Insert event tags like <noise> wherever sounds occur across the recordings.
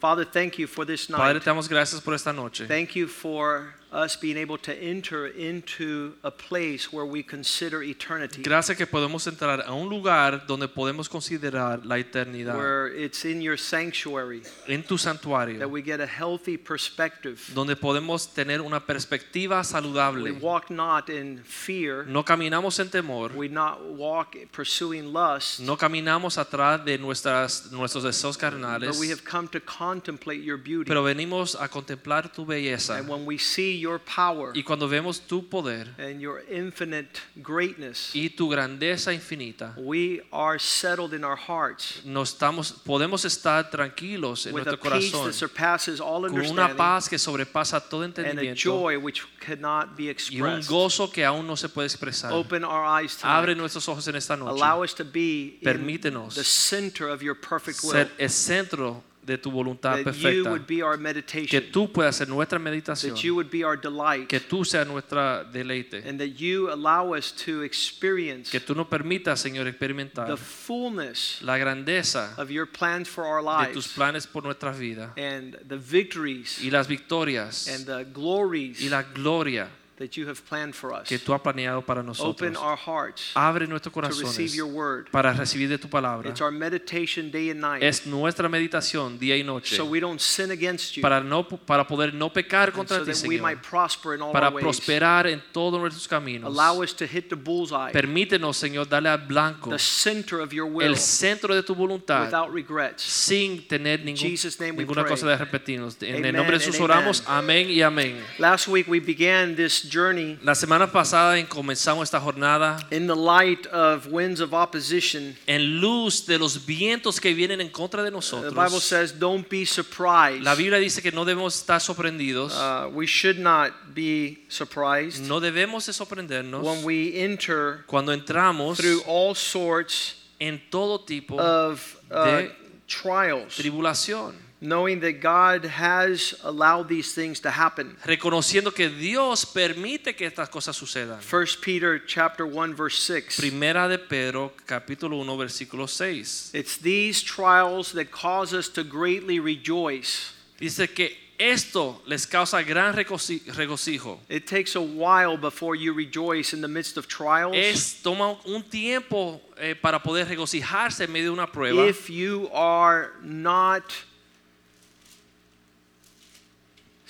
Father, thank you for this Padre, night. te damos gracias por esta noche. Thank you for us being able to enter into a place where we consider eternity, Gracias que podemos entrar a un lugar donde podemos considerar la eternidad where it's in your sanctuary en tu santuario. that we get a healthy perspective. donde podemos tener una perspectiva We saludable. walk not in fear, No caminamos en temor, we not walk pursuing lust, no caminamos atrás de nuestras, nuestros deseos carnales. but we have come to contemplate your beauty. pero venimos a contemplar tu belleza. And when we see your power Y cuando vemos tu poder and your infinite greatness, y tu grandeza infinita, we are settled in our hearts nos estamos, podemos estar tranquilos en with a nuestro peace corazón that surpasses all con una understanding paz que sobrepasa todo and a entendimiento joy which cannot be y un expressed. gozo que aún no se puede expresar. Open our eyes Abre tonight. nuestros ojos en esta noche. Allow us to be in Permítenos the center of your perfect will. Ser el centro de tu voluntad That you perfecta. would be our Que meditation. tú puedas ser nuestra meditación. That you would be our delight. Que tú seas nuestra deleite. And that you allow us to experience Que tú nos permitas, Señor, the experimentar fullness la grandeza of your plans for our de tus lives planes por nuestra vida and the victories y las victorias and the glories y la gloria that you have planned for us. que tú has planeado para Open nosotros. our hearts Abre nuestros to receive corazones your word. para recibir de tu palabra. It's our meditation day and night. Es nuestra meditación día y noche So we don't sin against you. para, no, para poder no pecar and contra so ti, that we Señor. might prosper in all Para our ways. prosperar en todos nuestros caminos. Allow us to hit the bullseye, Permítenos, Señor, darle al blanco the center of your will, el centro de tu voluntad without regrets. sin tener ningún, Jesus' name we ninguna pray. cosa de repetirnos. En Amen el nombre de and Jesús amen. oramos. Amén y amén. Last week we began this journey La semana pasada comenzamos esta jornada in the light of winds of opposition. en luz de los vientos que vienen en contra de nosotros. The. Bible says, "Don't be surprised." La Biblia dice que no debemos estar sorprendidos. Uh, we should not be surprised no debemos de sorprendernos when we enter cuando entramos through all sorts en todo tipo of uh, de trials, tribulación, knowing that God has allowed these things to happen. reconociendo que Dios permite que estas cosas sucedan. 1 Peter chapter 1 verse 6. Primera de Pedro, capítulo 1, versículo 6. It's these trials that cause us to greatly rejoice. Dice que esto les causa gran regocijo. It takes a while before you rejoice in the midst of trials. Es toma un tiempo eh, para poder regocijarse en medio de una prueba. if you are not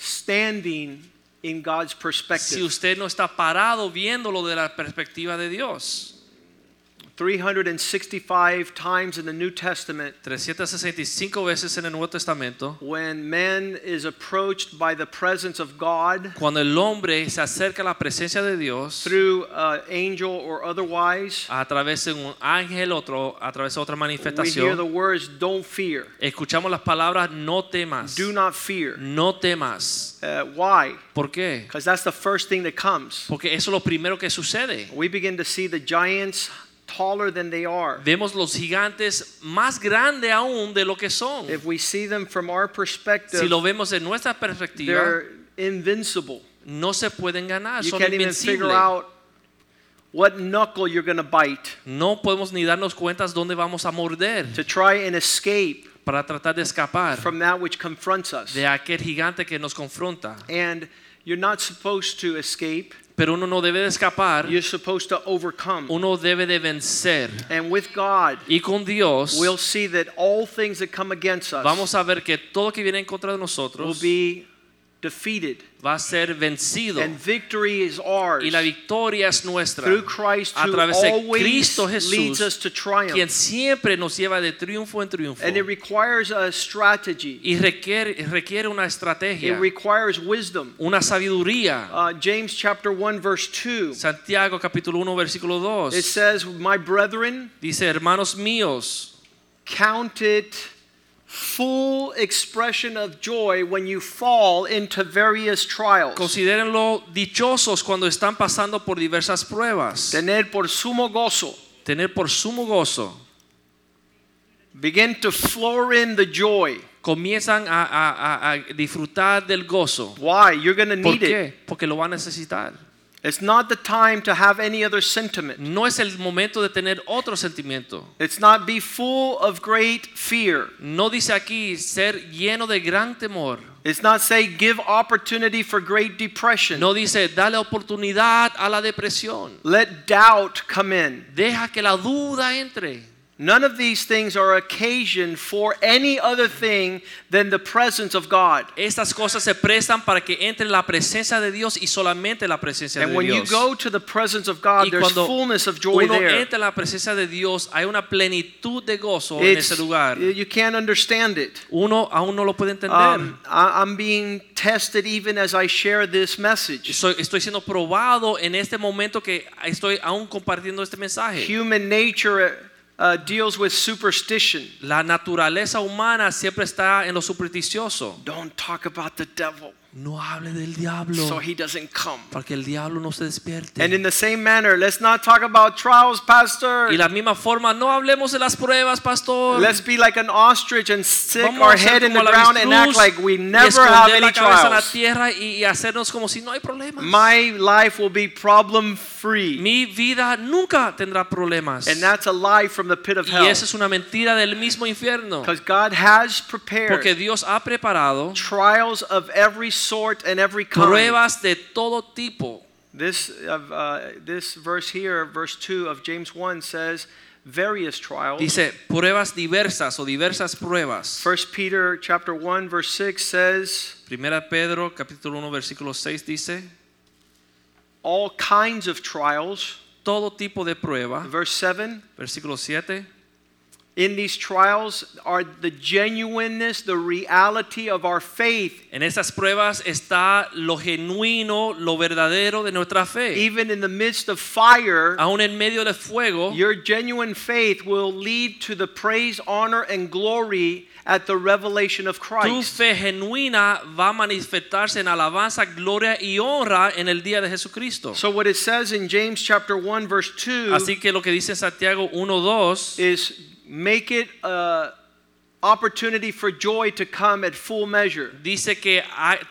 standing in God's perspective. si usted no está parado viéndolo de la perspectiva de Dios. 365 times in the New Testament 365 veces en el Nuevo Testamento, when man is approached by the presence of God cuando el hombre se acerca a la presencia de Dios through an angel or otherwise, a través de un ángel, otro a través de otra manifestación we hear the words don't fear, escuchamos las palabras no temas, do not fear. no temas. Uh, why? ¿Por qué? Because that's the first thing that comes. Porque eso es lo primero que sucede. We begin to see the giants taller than they are. Vemos los gigantes más grandes aún de lo que son. If we see them from our perspective, Si lo vemos en nuestra perspectiva, they're invincible. no se pueden ganar, You son can't even figure out what knuckle you're going to bite No podemos ni darnos cuenta dónde vamos a morder to try and escape para tratar de escapar from that which confronts us. de aquel gigante que nos confronta. And you're not supposed to escape, Pero uno no debe de escapar, you're supposed to overcome. uno debe de vencer. And with God, Y con Dios we'll see that all things that come against us vamos a ver que todo que viene en contra de will nosotros be defeated. va a ser vencido. And victory is ours Y la victoria es nuestra through Christ a través de Cristo leads us Jesús, to triumph. quien siempre nos lleva de triunfo en triunfo. And it requires a strategy. Y requiere, requiere una estrategia, It requires wisdom. una sabiduría. Uh, James chapter 1 verse 2. Santiago capítulo 1 versículo 2 It says, "My brethren, dice, hermanos míos, count it full expression of joy when you fall into various trials. Considérenlo dichosos cuando están pasando por diversas pruebas. Tener por sumo gozo. Tener por sumo gozo. Begin to floor in the joy. Comienzan a, a- a- disfrutar del gozo. Why? You're going to ¿Por need it. qué? Porque lo va a necesitar. It's not the time to have any other sentiment. No es el momento de tener otro sentimiento. It's not be full of great fear. No dice aquí ser lleno de gran temor. It's not say give opportunity for great depression. No dice dale oportunidad a la depresión. Let doubt come in. Deja que la duda entre. None of these things are occasion for any other thing than the presence of God. Estas cosas se prestan para que entre la presencia de Dios y solamente la presencia And de when you go to the presence of God, y there's fullness of joy uno there. entra la presencia de Dios, hay una plenitud de gozo en ese lugar. you can't understand it. Uno aún no lo puede entender. Um, I'm being tested even as I share this message. Soy- estoy siendo probado en este momento que estoy aún compartiendo este mensaje. Human nature uh, deals with superstition. La naturaleza humana siempre está en lo supersticioso. Don't talk about the devil No hable del diablo so he doesn't come. para que el diablo no se despierte. And in the same manner, let's not talk about trials, Pastor. y la misma forma, no hablemos de las pruebas, pastor. Let's be like an ostrich and stick Vamos our head in the ground and act like we never have any en la trials. tierra y, y hacernos como si no hay problemas. My life will be problem free. Mi vida nunca tendrá problemas. And that's a lie from the pit of hell. y esa es una mentira del mismo infierno. Because God has prepared Porque Dios ha preparado trials of every sort and every kind. pruebas de todo tipo. This, uh, this verse here, verse 2 of James 1 says, various trials. Dice pruebas diversas o diversas pruebas. 1 Peter chapter 1 verse 6 says, Primera Pedro capítulo 1 versículo 6 dice, all kinds of trials. todo tipo de prueba. Verse 7, Versículo 7, in these trials are the genuineness, the reality of our faith, en esas pruebas está lo genuino, lo verdadero de nuestra fe. even in the midst of fire. Aún en medio del fuego, Your genuine faith will lead to the praise, honor, and glory at the revelation of Christ. tu fe genuina va a manifestarse en alabanza, gloria y honra en el día de Jesucristo. So, what it says in James chapter 1, verse 2 Así que lo que dice Santiago 1:2 is make it a opportunity for joy to come at full measure. dice que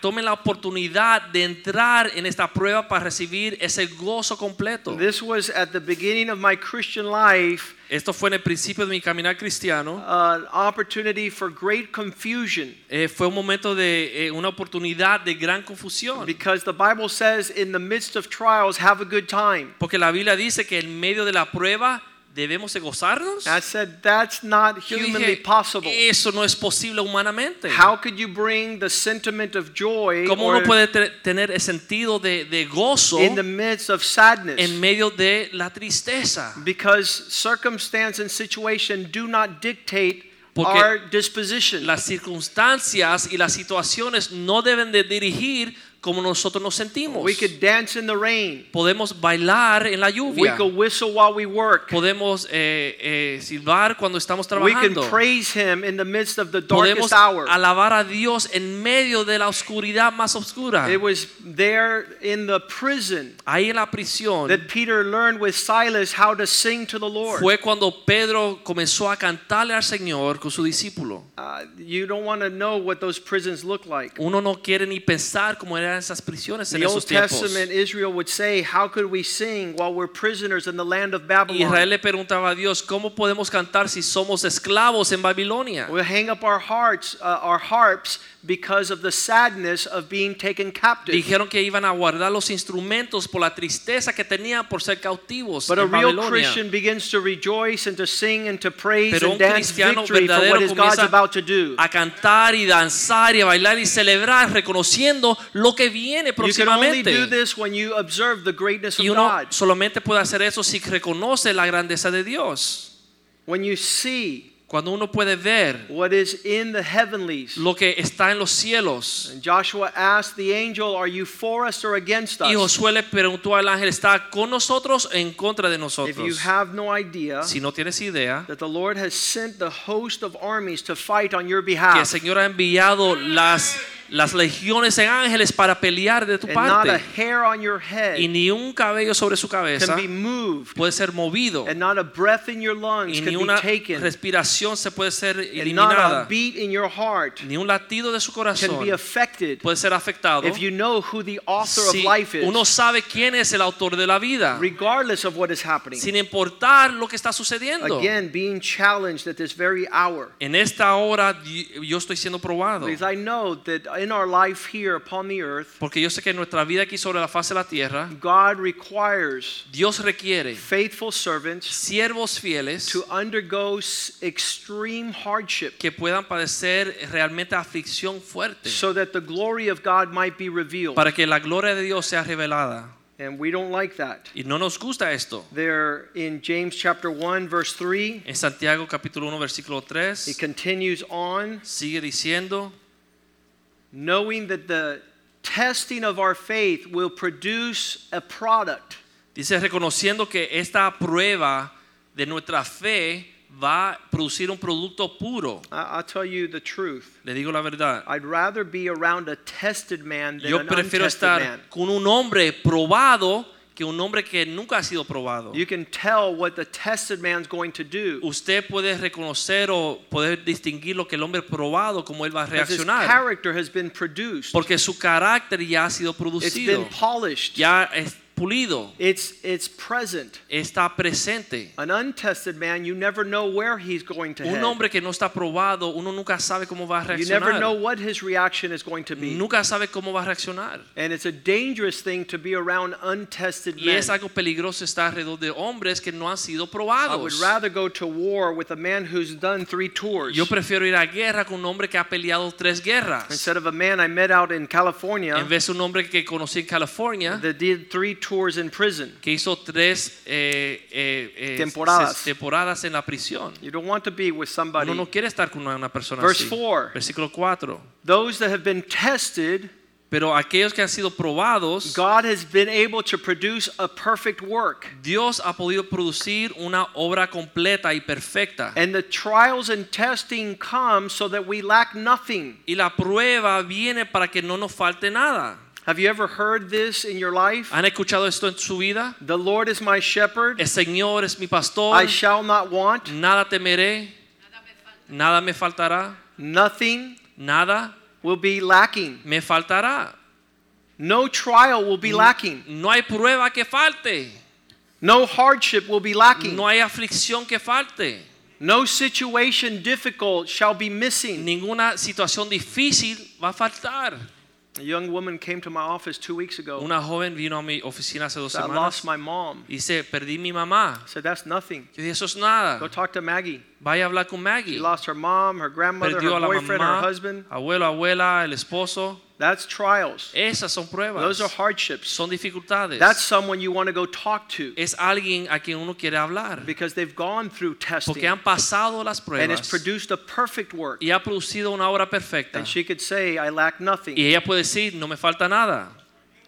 tomen la oportunidad de entrar en esta prueba para recibir ese gozo completo. This was at the beginning of my Christian life, Esto fue en el principio de mi caminar cristiano. an opportunity for great confusion. Eh, fue un momento de eh, una oportunidad de gran confusión. Because the Bible says, in the midst of trials, have a good time. Porque la Biblia dice que en medio de la prueba debemos de gozarnos. I said, that's not humanly dije, possible. eso no es posible humanamente. How could you bring the sentiment of joy ¿Cómo uno puede te- tener el sentido de, de gozo in the midst of sadness? en medio de la tristeza? Because circumstance and situation do not dictate Porque our disposition. Las circunstancias y las situaciones no deben de dirigir como nosotros nos sentimos. We could dance in the rain. Podemos bailar en la lluvia. We could whistle while we work. Podemos eh, eh, silbar cuando estamos We can trabajando. praise Him in the midst of the Podemos darkest hour. alabar a Dios en medio de la oscuridad más oscura. It was there in the prison Ahí en la prisión that Peter learned with Silas how to sing to the Lord. fue cuando Pedro comenzó a cantarle al Señor con su discípulo. Uh, you don't want to know what those prisons look like. Uno no quiere ni pensar cómo esas prisiones en The Old esos tiempos. Testament Israel would say, How could we sing while we're prisoners in the land of Babylon? Israel le preguntaba a Dios, ¿cómo podemos cantar si somos esclavos en Babilonia? We'll hang up our hearts, uh, our harps, because of the sadness of being taken captive. Dijeron que iban a guardar los instrumentos por la tristeza que tenían por ser cautivos But a en real Babilonia. Christian begins to rejoice and to sing and to praise Pero un and dance cristiano victory for what is God's comienza about to do. a cantar y danzar y a bailar y celebrar reconociendo lo que viene You can only do próximamente. this when you observe the greatness of Y uno God. solamente puede hacer eso si reconoce la grandeza de Dios. When you see Cuando uno puede ver what is in the heavenlies. lo que está en los cielos. And Joshua asked the angel, Are you for us or against Y us? Josué le preguntó al ángel, ¿está con nosotros o en contra de If you nosotros? have no idea Si no tienes idea, that the Lord has sent the host of armies to fight on your que el behalf, Señor ha enviado las, las legiones en ángeles para pelear de tu and not a parte. hair on your head Y ni un cabello sobre su cabeza can be moved, puede ser movido. and not a breath in your lungs Y can ni be una taken, respiración se puede ser and not a eliminada. beat in your heart Ni un latido de su can corazón be affected puede ser afectado. if you know who the author of Si life is, uno sabe quién es el autor de la vida, regardless of what is happening. sin importar lo que está sucediendo. Again, being challenged at this very hour. En esta hora di- yo estoy siendo probado. Because I know that in our life here upon the earth, Porque yo sé que en nuestra vida aquí sobre la faz de la tierra, God requires Dios requiere faithful servants siervos fieles to undergo extreme hardship que puedan padecer realmente aflicción fuerte so that the glory of God might be revealed. para que la gloria de Dios sea revelada. And we don't like that. Y no nos gusta esto. There in James chapter 1 verse 3, En Santiago capítulo 1 versículo it 3 continues on, sigue diciendo, knowing that the testing of our faith will produce a product. dice reconociendo que esta prueba de nuestra fe va a producir un producto puro. I- I'll tell you the truth. Le digo la verdad. I'd rather be around a tested man than Yo an prefiero untested estar man. con un hombre probado que un hombre que nunca ha sido probado. You can tell what the tested man's going to do. Usted puede reconocer o poder distinguir lo que el hombre probado, cómo él va a Because his reaccionar. character has been produced. Porque su carácter ya ha sido It's producido, been polished. ya es pulido, It's it's present. está presente. An untested man, you never know where he's going to Un head. hombre que no está probado, uno nunca sabe cómo va a You never know what his reaction is going to be. Nunca sabe cómo va a reaccionar. And it's a dangerous thing to be around untested Y men. es algo peligroso estar alrededor de hombres que no han sido I would probados. rather go to war with a man who's done three tours Yo prefiero ir a guerra con un hombre que ha peleado tres guerras. instead of a man I met out in California En vez de un hombre que conocí en California that did three tours in prison. que hizo tres eh, eh, eh, Temporadas. temporadas en la prisión. You don't want to be with somebody. Uno no quiere estar con una, una persona Verse así. 4. Versículo 4. Those that have been tested, Pero aquellos que han sido probados, God has been able to produce a perfect work. Dios ha podido producir una obra completa y perfecta. And the trials and testing come so that we lack nothing. Y la prueba viene para que no nos falte nada. Have you ever heard this in your life? ¿Han escuchado esto en su vida? The Lord is my shepherd, El Señor es mi pastor, I shall not want nada temeré, nada me faltará, nothing nada will be lacking. me faltará. No trial will be lacking. No hay prueba que falte, No hardship will be lacking. no hay aflicción que falte, No situation difficult shall be missing. ninguna situación difícil va a faltar. A young woman came to my office two weeks ago. Una joven vino a mi oficina hace dos semanas. I lost my mom. y dice, perdí mi mamá. I said, That's nothing. Yo dije, eso es nada. Go talk to Maggie. Vaya a hablar con Maggie. She lost her mom, her grandmother, Perdió her boyfriend, her husband. abuelo, abuela, el esposo. That's trials. Esas son pruebas. Those are hardships. Son dificultades. That's someone you want to go talk to es alguien a quien uno quiere hablar. because they've gone through testing Porque han pasado las and it's produced a perfect work. y ha producido una obra perfecta. And she could say, I lack nothing. Y ella puede decir, no me falta nada.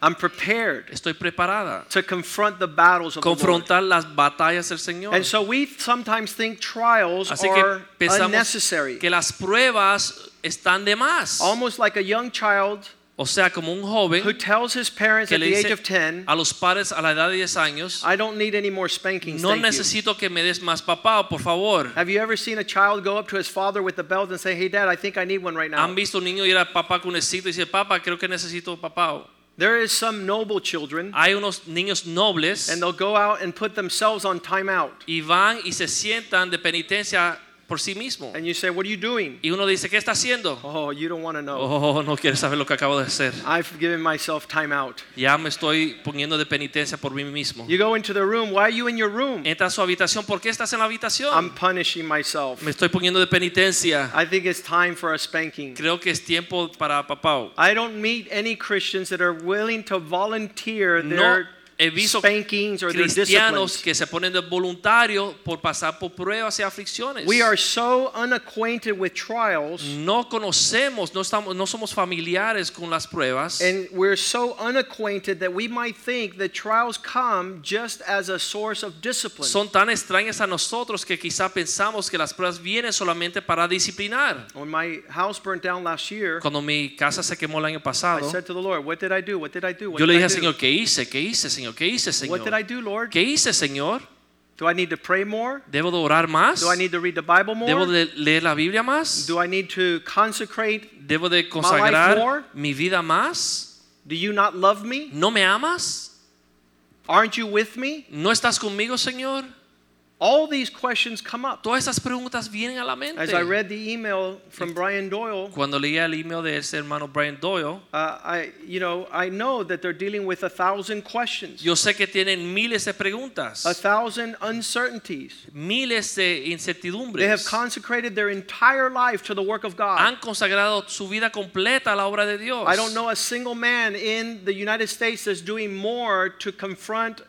I'm prepared Estoy preparada. to confront the battles of the Lord. Confrontar las batallas del Señor. And so we sometimes think trials Así are unnecessary. que las pruebas están de más. Almost like a young child O sea, como un joven who tells his parents que at the age of 10, a los padres a la edad de 10 años, I don't need any more spankings. no thank you." necesito que me des más papá, por favor. Have you ever seen a child go up to his father with the belt and say, Hey, dad, I think I need one right now? Han visto un niño ir a papá con cito y dice, papá, creo que necesito papá. There is some noble children, Hay unos niños nobles and they'll go out and put themselves on timeout. y van y se sientan de penitencia por sí mismo. And you say, What are you doing? Y uno dice, ¿qué está haciendo? Oh, you don't want to know. Oh, no quieres saber lo que acabo de hacer. I've given myself timeout. Ya me estoy poniendo de penitencia por mí mismo. You go into the room. Why are you in your room? Entra a su habitación. ¿Por qué estás en la I'm habitación? punishing myself. Me estoy poniendo de penitencia. I think it's time for a spanking. Creo que es tiempo para papá. I don't meet any Christians that are willing to volunteer No their he visto spankings or cristianos que se ponen de voluntario por pasar por pruebas y aflicciones. We are so unacquainted with trials no conocemos, no, estamos, no somos familiares con las pruebas and we're so unacquainted that we might think that trials come just as a source of discipline. son tan extrañas a nosotros que quizá pensamos que las pruebas vienen solamente para disciplinar. When my house burnt down last year, Cuando mi casa se quemó el año I pasado, said to the Lord, What did I do? What did I do? What yo le dije I al? Señor, ¿qué hice? ¿Qué hice, Señor? ¿Qué hice, What did I Señor? do, Lord? ¿Qué hice, Señor? Do I need to pray more? ¿Debo de orar más? Do I need to read the Bible ¿Debo more? de leer la Biblia más? Do I need to consecrate? ¿Debo de more? consagrar mi vida más? Do you not love me? ¿No me amas? Aren't you with me? ¿No estás conmigo, Señor? All these questions come up. Todas esas preguntas vienen a la mente. As I read the email from Brian Doyle, Cuando leía el email de ese hermano Brian Doyle, uh, I, you know, I know that they're dealing with a thousand questions, yo sé que tienen miles de preguntas, a thousand uncertainties. miles de incertidumbres. They have consecrated their entire life to the work of God. Han consagrado su vida completa a la obra de Dios. I don't know a single man in the United States that's doing more to confront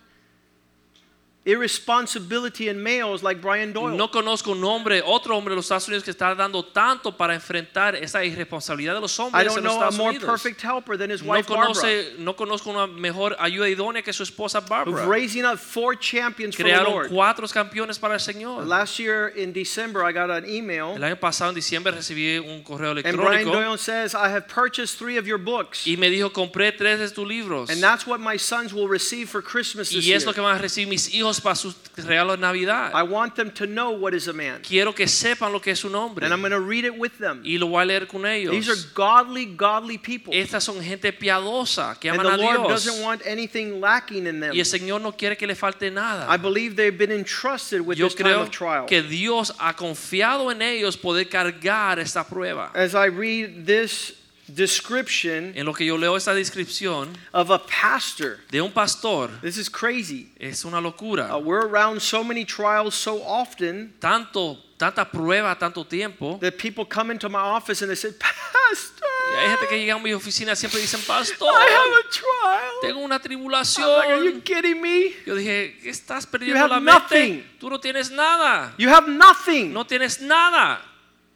irresponsibility in males like Brian Doyle. No conozco un hombre, otro hombre de los Estados Unidos que está dando tanto para enfrentar esa irresponsabilidad de los I hombres don't en los know a more Unidos. perfect helper than his No, wife Barbara, conoce, no conozco una mejor ayuda idónea que su esposa Barbara. raising up four champions for the Crearon Lord. cuatro campeones para el Señor. Last year in December, I got an email, El año pasado, en diciembre, recibí un correo and Brian electrónico Doyle says, "I have purchased three of your books, y me dijo, compré tres de tus libros. and that's what my sons will receive for Christmas this Y es year. lo que van a recibir mis hijos para sus regalos de Navidad. I want them to know what is a man, Quiero que sepan lo que es un hombre. and I'm going to read it with them. Y lo voy a leer con ellos. These are godly, godly people, Estas son gente piadosa que and aman the Lord Dios. doesn't want anything lacking in them. Y el Señor no quiere que le falte nada. I believe they've been entrusted with Yo this time of trial. que Dios ha confiado en ellos poder cargar esta prueba. As I read this description En lo que yo leo esta descripción of a pastor, de un pastor, this is crazy. es una locura. Uh, we're around so many trials so often Tanto, tanta prueba, tanto tiempo. that people come into my office and they say, Pastor, hay gente que llega a mi oficina siempre dicen, pastor, I have a trial. tengo una I'm like, Are you tribulación. kidding me? Yo dije, ¿qué estás You perdiendo have la nothing. mente? Tú no tienes nada. You have nothing. No tienes nada.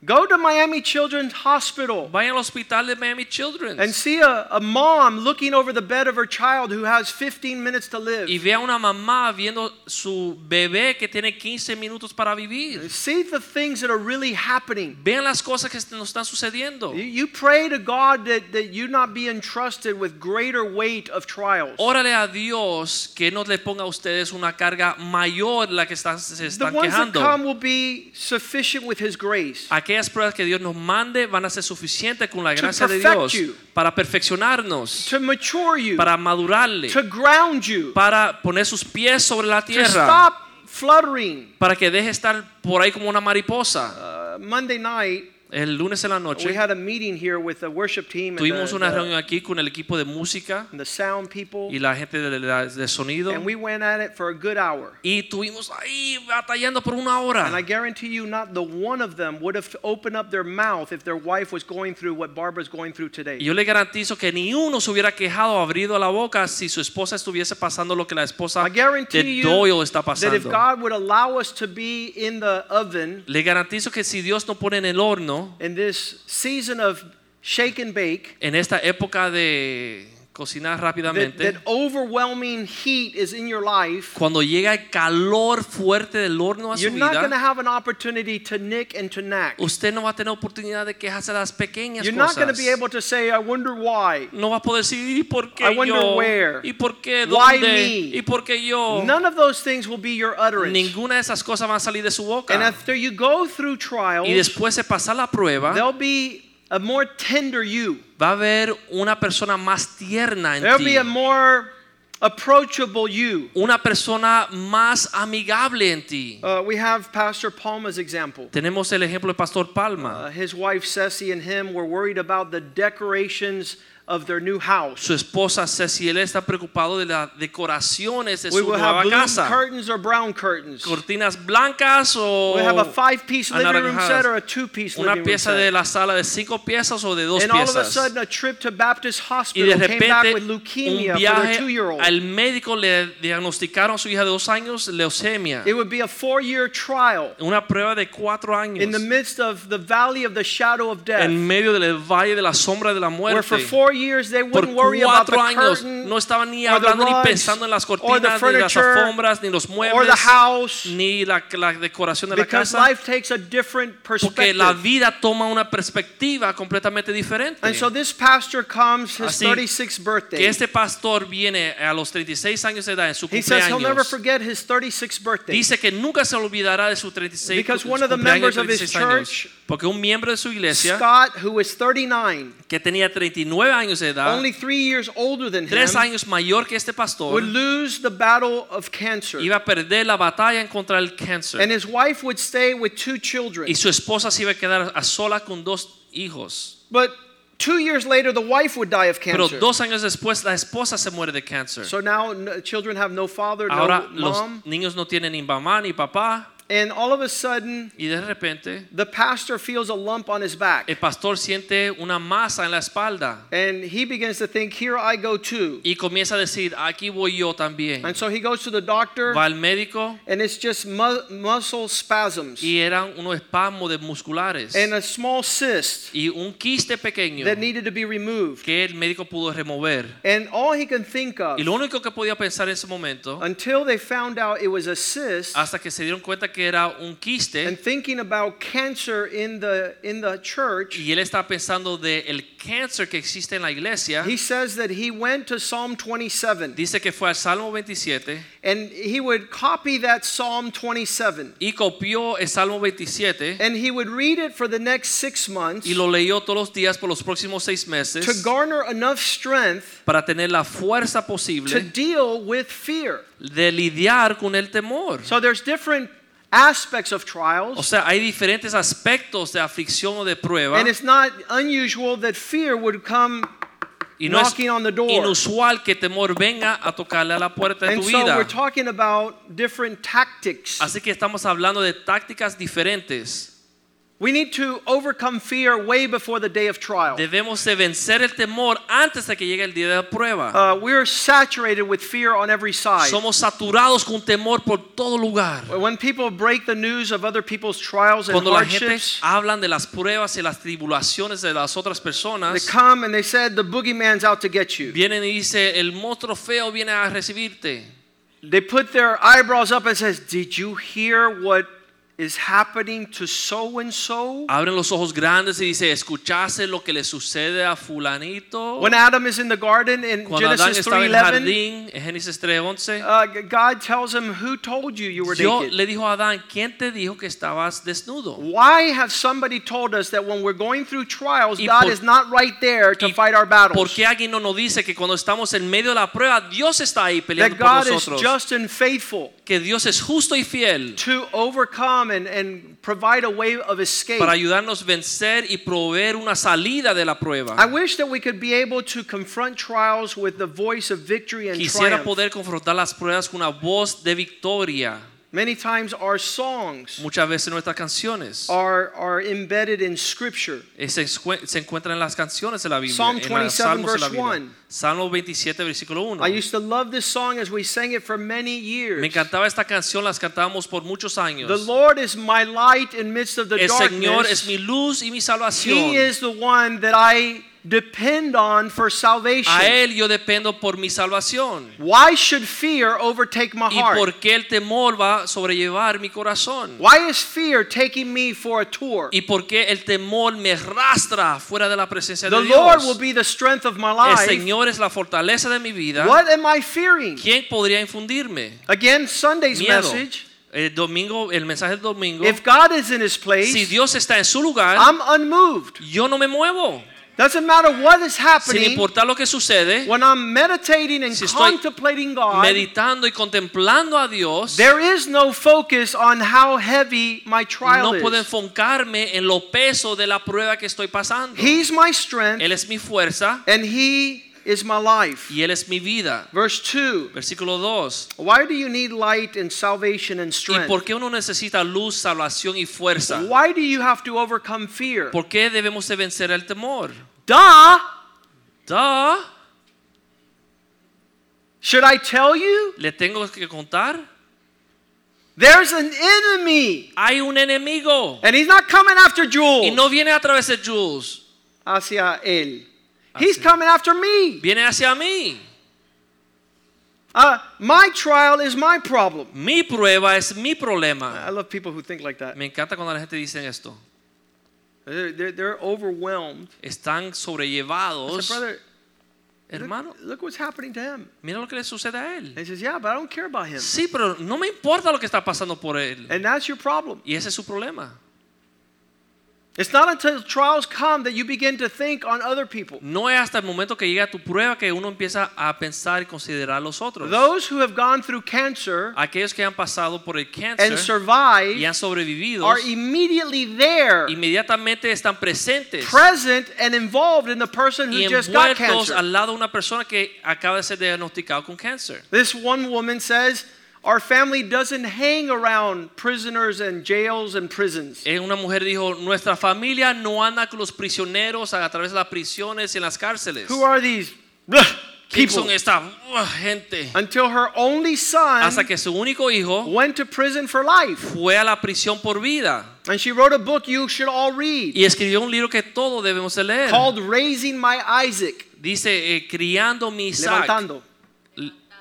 Go to Miami Children's Hospital Vayan al hospital de Miami Children's. and see a, a mom looking over the bed of her child who has 15 minutes to live. y ve a una mamá viendo su bebé que tiene 15 minutos para vivir. See the things that are really happening. Vean las cosas que nos están sucediendo. You, you pray to God that, that you not be entrusted with greater weight of trials. Órale a Dios que no le ponga a ustedes una carga mayor la que están, se The están ones that come will be sufficient with His grace. Aquellas pruebas que Dios nos mande van a ser suficientes con la gracia de Dios you. para perfeccionarnos, you, para madurarle, to ground you, para poner sus pies sobre la tierra, stop fluttering. para que deje estar por ahí como una mariposa. Uh, Monday night, El lunes en la we noche had a meeting here with the worship team and tuvimos the, una reunión aquí con el equipo de música and the sound people, y la gente de, de- de sonido and we went at it for a good hour. y estuvimos ahí batallando por una hora. And I guarantee you, not the one of them would have opened up their mouth if their wife was going through what Barbara's going through Y today. yo le garantizo que ni uno se hubiera quejado o abrido la boca si su esposa estuviese pasando lo que la esposa I guarantee de you Doyle está that if pasando. God would allow us to be in the oven Le garantizo que si Dios nos pone en el horno, in this season of shake and bake, en esta época de cocinar that, rápidamente, that overwhelming heat is in your life, cuando llega el calor fuerte del horno a su you're not going to have an opportunity to nick and to knack. usted no va a tener oportunidad de quejarse de las pequeñas You're not going to be able to say, I wonder why. No va a poder decir, ¿y por qué I wonder where. ¿Y por qué Why dónde? me? ¿Y por qué yo? None of those things will be your utterance. Ninguna de esas cosas van a salir de su boca. And after you go through y trials, después de pasar la prueba, there'll be a more tender you. va a haber una persona más tierna en There'll ti. be a more approachable you. Una persona más amigable en ti. Uh, we have Pastor Palma's example. Tenemos el ejemplo de Pastor Palma. Uh, his wife Ceci and him were worried about the decorations of their new house. Su esposa Ceci, él está preocupado de las decoraciones de We su will have nueva blue casa. curtains or brown curtains. Cortinas blancas o We have a five-piece living room set or a two-piece living room pieza de set. la sala de cinco piezas o de dos And all of a sudden, a trip to Baptist Hospital de came back repente with un leukemia for their two-year-old. al médico le diagnosticaron a su hija de dos años leucemia. It would be a four-year trial Una prueba de cuatro años. in the midst of the valley of the shadow of death, en medio del valle de la sombra de la muerte. where for four years they wouldn't worry about the años curtain no estaban ni hablando ni rugs, pensando en las cortinas, ni las alfombras, ni los muebles, house, ni la, la decoración de la because casa. life takes a different Porque la perspective. vida toma una perspectiva completamente diferente. And so this pastor comes his Así 36th que birthday. este pastor viene a los 36 años de edad en su He says he'll never cumpleaños. forget his 36th birthday. Dice que nunca se olvidará de su 36 Because one of the cumpleaños members of his 36 años. church, Porque un miembro de su iglesia Scott, who was 39, que tenía 39 años de edad, only three years older than him, años mayor que este pastor, would lose the battle of cancer. iba a perder la batalla en contra del cáncer. And his wife would stay with two children. Y su esposa se iba a quedar a sola con dos hijos. But two years later, the wife would die of Pero cancer. dos años después la esposa se muere de cáncer. So now children have no father, Ahora no los mom. niños no tienen ni mamá ni papá And all of a sudden, y de repente the pastor feels a lump on his back. el pastor siente una masa en la espalda And he begins to think, here I go too. y comienza a decir, aquí voy yo también. And so he goes to the doctor, Va al médico and it's just mu- muscle spasms y eran unos espasmos de musculares and a small cyst y un quiste pequeño that needed to be removed. que el médico pudo remover. And all he can think of Y lo único que podía pensar en ese momento, until they found out it was a cyst hasta que se dieron cuenta que era un quiste, and thinking about cancer in the in the church y él está pensando de el cáncer que existe en la iglesia, he says that he went to Psalm 27 dice que fue al Salmo 27 and he would copy that Psalm 27 y copió el Salmo 27 and he would read it for the next 6 months y lo leyó todos los días por los próximos seis to meses garner enough strength para tener la fuerza posible to deal with fear. de lidiar con el temor. So there's different aspects of trials. O sea, hay diferentes aspectos de aflicción o de prueba and it's not unusual that fear would come y no knocking on the door. inusual que temor venga a tocarle a la puerta de And tu so we're talking about different tactics. Así que estamos hablando de tácticas diferentes. We need to overcome fear way before the day of trial. Debemos de vencer el temor antes de que llegue el día de la prueba. Uh, we're saturated with fear on every side. Somos saturados con temor por todo lugar. When people break the news of other people's trials and Cuando la gente hablan de las pruebas y las tribulaciones de las otras personas, they come and they said the boogeyman's out to get you. vienen y dice el monstruo feo viene a recibirte. They put their eyebrows up and says, "Did you hear what is happening to so and so?" Abren los ojos grandes y dice, ¿escuchaste lo que le sucede a fulanito? When Adam is in the garden in Cuando Adán Genesis estaba en el 3:11, jardín, en Génesis 3:11, uh, God tells him, "Who told you you were Dios naked?" le dijo a Adán, ¿quién te dijo que estabas desnudo? Why have somebody told us that when we're going through trials, Y God por- is not right there to ¿Y fight our ¿Por battles? qué alguien no nos dice que cuando estamos en medio de la prueba, Dios está ahí peleando That por God is nosotros? just and faithful Que Dios es justo y fiel to overcome and, and provide a way of escape. para ayudarnos a vencer y proveer una salida de la I wish that we could be able to confront trials with the voice of victory and Quisiera triumph. poder confrontar las pruebas con una voz de victoria. Many times our songs Muchas veces nuestras canciones are, are embedded in scripture. se, se encuentran en las canciones de la Biblia. Psalm 27 salmos de la verse 1. Salmo 27, versículo 1. I used to love this song as we sang it for many years. Me encantaba esta canción, las cantábamos por muchos años. The Lord is my light in midst of the El Señor es mi luz y mi salvación. He is the one that I depend on for salvation. A Él yo dependo por mi salvación. Why should fear overtake my heart? ¿Y por qué el temor va a sobrellevar mi corazón? Why is fear taking me for a tour? ¿Y por qué el temor me arrastra fuera de la presencia The de Lord will be the strength of my life. El. Señor es la fortaleza de mi vida. What am I fearing? ¿Quién podría infundirme? Again, Sunday's Miedo. message. El domingo, el mensaje del domingo. If God is in his place, Si Dios está en su lugar, I'm unmoved. yo no me muevo. Doesn't matter what is sin happening. importar lo que sucede, When I'm meditating and Si contemplating God, meditando y contemplando a Dios, there is no focus on how heavy my trial no puedo is. enfocarme en lo peso de la prueba que estoy pasando. He's my strength Él es mi fuerza and He is my life. y Él es mi vida. Verse 2 Versículo 2. Why do you need light and salvation and strength? ¿Y por qué uno necesita luz, salvación y fuerza? Why do you have to overcome fear? ¿Por qué debemos de vencer el temor? Duh! Duh. Should I tell you? ¿Le tengo que contar? There's an enemy. Hay un enemigo And he's not coming after y Jules. no viene a través de Jules, Hacia él. He's coming after me. viene hacia mí. Uh, my trial is my problem. Mi prueba es mi problema. I love people who think like that. Me encanta cuando la gente dice esto. They're, they're, they're overwhelmed. Están sobrellevados. said, brother, Hermano, look, look what's happening to him. mira lo que le sucede a él. And he says, yeah, but I don't care about him. Sí, pero no me importa lo que está pasando por él. And that's your problem. Y ese es su problema. It's not until trials come that you begin to think on other people. No es hasta el momento que llega tu prueba que uno empieza a pensar y considerar a los otros. Those who have gone through cancer Aquellos que han pasado por el and cáncer y survived han sobrevivido, are immediately there, inmediatamente están presentes present and involved in the person who just got cancer. al lado de una persona que acaba de ser diagnosticado con cáncer. This one woman says, Our family doesn't hang around prisoners and jails and prisons. Eh, Una mujer dijo, nuestra familia no anda con los prisioneros a través de las prisiones y las cárceles. Who are these blah, <laughs> ¿Quién people? son esta uh, gente? Until her only son Hasta que su único hijo went to prison for life. fue a la prisión por vida And she wrote a book you should all read y escribió un libro que todos debemos de leer. called Raising My Isaac. Dice, eh, criando mi Isaac, Levantando.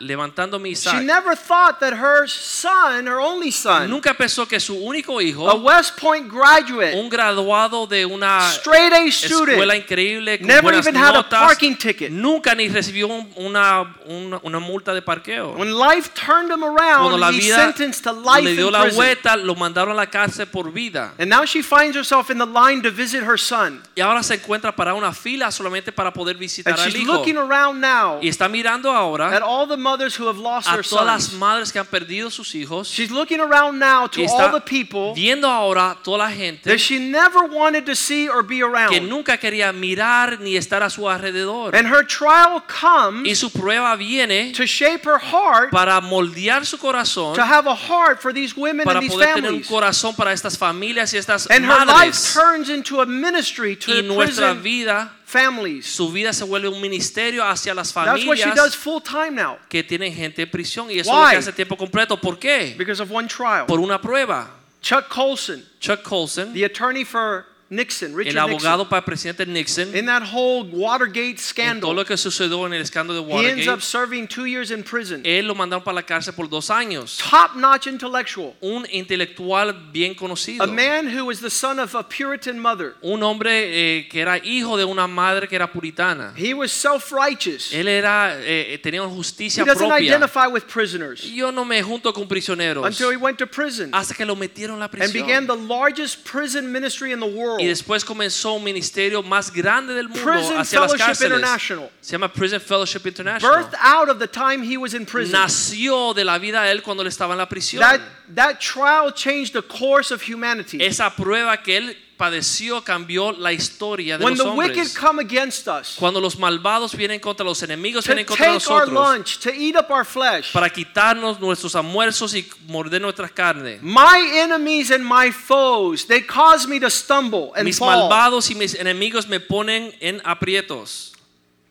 Levantando mi She never thought that her son, her only son, Nunca pensó que su único a hijo, West Point graduate, un graduado de una straight A escuela student, increíble con never even had a notas, parking ticket. nunca ni recibió un- una, una, una multa de parqueo. When life turned him Cuando la around, he vida to life le dio la vuelta, lo mandaron a la cárcel por vida. And now she finds herself in the line to visit her son. Y ahora se encuentra para una fila solamente para poder visitar And al she's hijo. looking around now Y está mirando ahora at all the mothers who have lost a their todas las sons. madres que han perdido sus hijos. She's looking around now to Y all está the people viendo ahora toda la gente that she never wanted to see or be que around. nunca quería mirar ni estar a su alrededor. And her trial Y comes su prueba viene to shape her heart para moldear su corazón, to have a heart for these women para and these poder tener un families. coration para estas familias y estas And her life madres. turns into a ministry to Y the nuestra prison vida, families. su vida se vuelve un ministerio hacia las That's what she does familias full time now que tienen gente en prisión. Y eso es lo Why? que hace tiempo completo. ¿Por qué? because of one trial. Por una prueba. Chuck Colson, Chuck Colson, the attorney for Nixon, Richard el abogado Nixon, para el presidente Nixon, in that whole Watergate scandal, en todo lo que sucedió en el escándalo de Watergate. he ends up serving two years in prison. él lo mandaron para la cárcel por dos años. Top notch intellectual. Un intelectual bien conocido. A man who was the son of a Puritan mother. Un hombre eh, que era hijo de una madre que era puritana. He was self righteous. He Él era, eh, tenía una justicia doesn't propia. identify with prisoners Yo no me junto con prisioneros. until he went to prison Hasta que lo metieron en la and began the largest prison ministry in the world. Y después comenzó un ministerio más grande del mundo Prison hacia las Fellowship cárceles. International. Se llama Prison Fellowship International. Birthed out of the time he was in prison. Nació de la vida de él cuando él estaba en la prisión. That, that trial changed the course of humanity. Esa prueba que él padeció cambió la historia de When los the wicked hombres. come against us Cuando los malvados vienen contra los enemigos, vienen contra nosotros lunch, to eat up our flesh, para quitarnos nuestros almuerzos y morder nuestras carnes. my enemies and my foes, they cause me to stumble and Mis fall. malvados y mis enemigos me ponen en aprietos.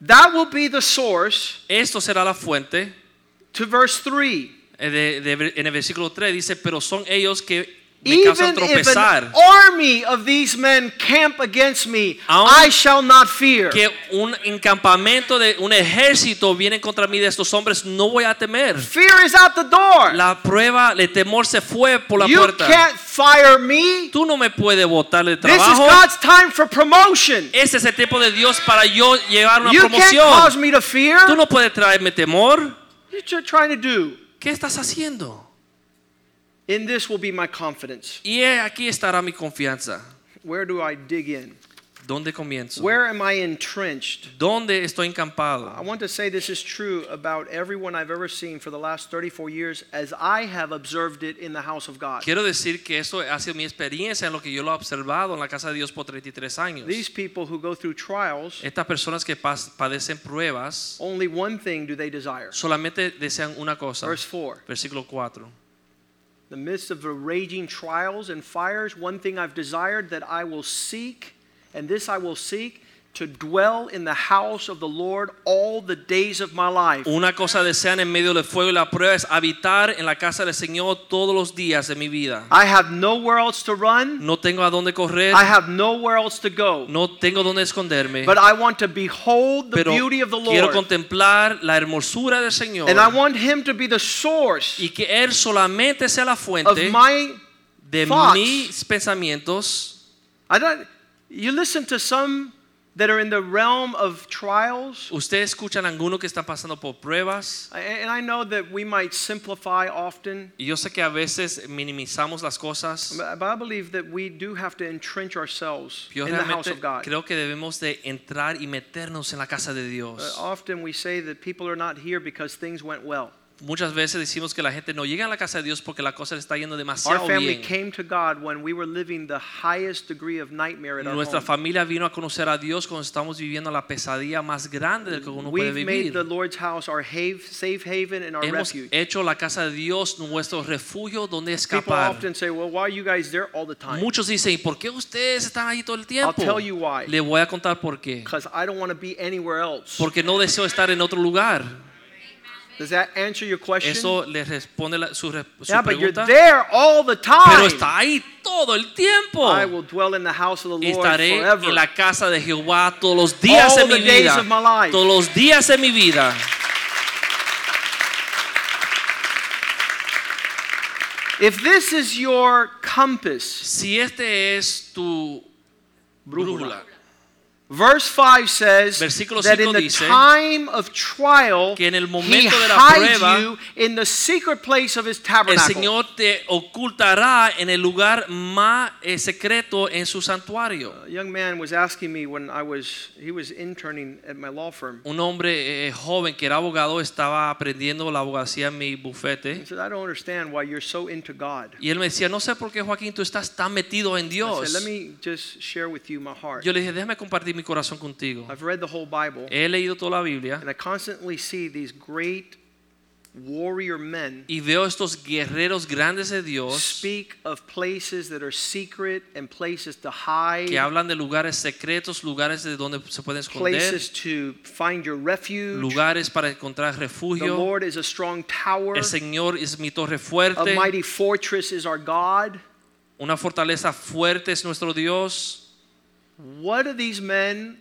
That will be the source Esto será la fuente. to verse 3. Eh, de- de- en el versículo 3 dice, pero son ellos que Even if an army of these men camp against me, I shall not fear. Que un encampamento de un ejército viene contra mí de estos hombres, no voy a temer. Fear is out the door. La prueba, el temor se fue por la You puerta. can't fire me. Tú no me puedes botar de trabajo. This is. God's time for promotion. Ese es el tiempo de Dios para yo llevar una You can't cause me to fear. Tú no puedes traerme temor. What are you're trying to do. ¿Qué estás haciendo? In this will be my confidence. Y aquí estará mi confianza. Where do I dig in? ¿Dónde comienzo? Where am I entrenched? ¿Dónde estoy encampado? I want to say this is true about everyone I've ever seen for the last 34 years as I have observed it in the house of God. Quiero decir que eso ha sido mi experiencia en lo que yo lo he observado en la casa de Dios por 33 años. These people who go through trials, Estas personas que padecen pruebas only one thing do they desire. solamente desean una cosa. Verse 4. Versículo 4. The midst of the raging trials and fires, one thing I've desired that I will seek, and this I will seek, to dwell in the house of the Lord all the days of my life. Una cosa desean en medio del fuego y la prueba es habitar en la casa del Señor todos los días de mi vida. I have nowhere else to run, No tengo a dónde correr, I have nowhere else to go, no tengo dónde esconderme, but I want to behold the pero beauty of the Lord. quiero contemplar la hermosura del Señor And I want Him to be the source y que Él solamente sea la of fuente my de thoughts. mis pensamientos. I don't you listen to some that are in the realm of trials. Ustedes escuchan a algunos que están pasando por pruebas And I know that we might simplify often, y yo sé que a veces minimizamos las cosas. but I believe that we do have to entrench ourselves Yo in the house of God. creo que debemos de entrar y meternos en la casa de Uh, Dios. often we say that people are not here because things went well. Muchas veces decimos que la gente no llega a la casa de Dios porque la cosa le está yendo Our demasiado family bien. came to God when we were living the highest degree of nightmare at our Nuestra home. familia vino a conocer a Dios cuando estamos viviendo la pesadilla más grande del que uno puede We've made vivir. the Lord's house our have, safe haven and our Hemos refuge. hecho la casa de Dios nuestro refugio donde People escapar. often say, "Well, why are you guys there all the time?" Muchos dicen, ¿y por qué ustedes están ahí todo el I'll tiempo? tell you why. Le voy a contar por qué. Because I don't want to be anywhere else. Porque no deseo estar en otro lugar. Does that answer your question? Eso responde la- su, su yeah, but you're there all the Pero time. está ahí todo el tiempo. I will dwell in the house of the Lord estaré forever. en la casa de Jehová todos los días All de mi vida. of my life. Todos los días de mi vida. If this is your compass, Si este es tu brújula, verse 5 says Versículo that in 5 the dice time of trial, que en el he momento de la hides prueba, you in the secret place of his el tabernacle. Señor te ocultará en el lugar más eh, secreto en su santuario. A young man was asking me when I was, he was interning at my law firm. Un hombre eh, joven que era abogado estaba aprendiendo la abogacía en mi He bufete. said, I don't understand why you're so into God. Y él me decía, no sé por qué Joaquín tú estás tan metido en I Dios. let me just share with you my heart. Yo le dije, déjame compartir mi corazón contigo. I've read the whole Bible, He leído toda la Biblia and I constantly see these great warrior men y veo estos guerreros grandes de Dios speak of places that are secret and places to hide, que hablan de lugares secretos, lugares de donde se pueden esconder, places to find your refuge. lugares para encontrar The refugio. Lord is a strong tower. El Señor es mi torre A fuerte, mighty fortress is our God. una fortaleza fuerte es nuestro Dios. What are these men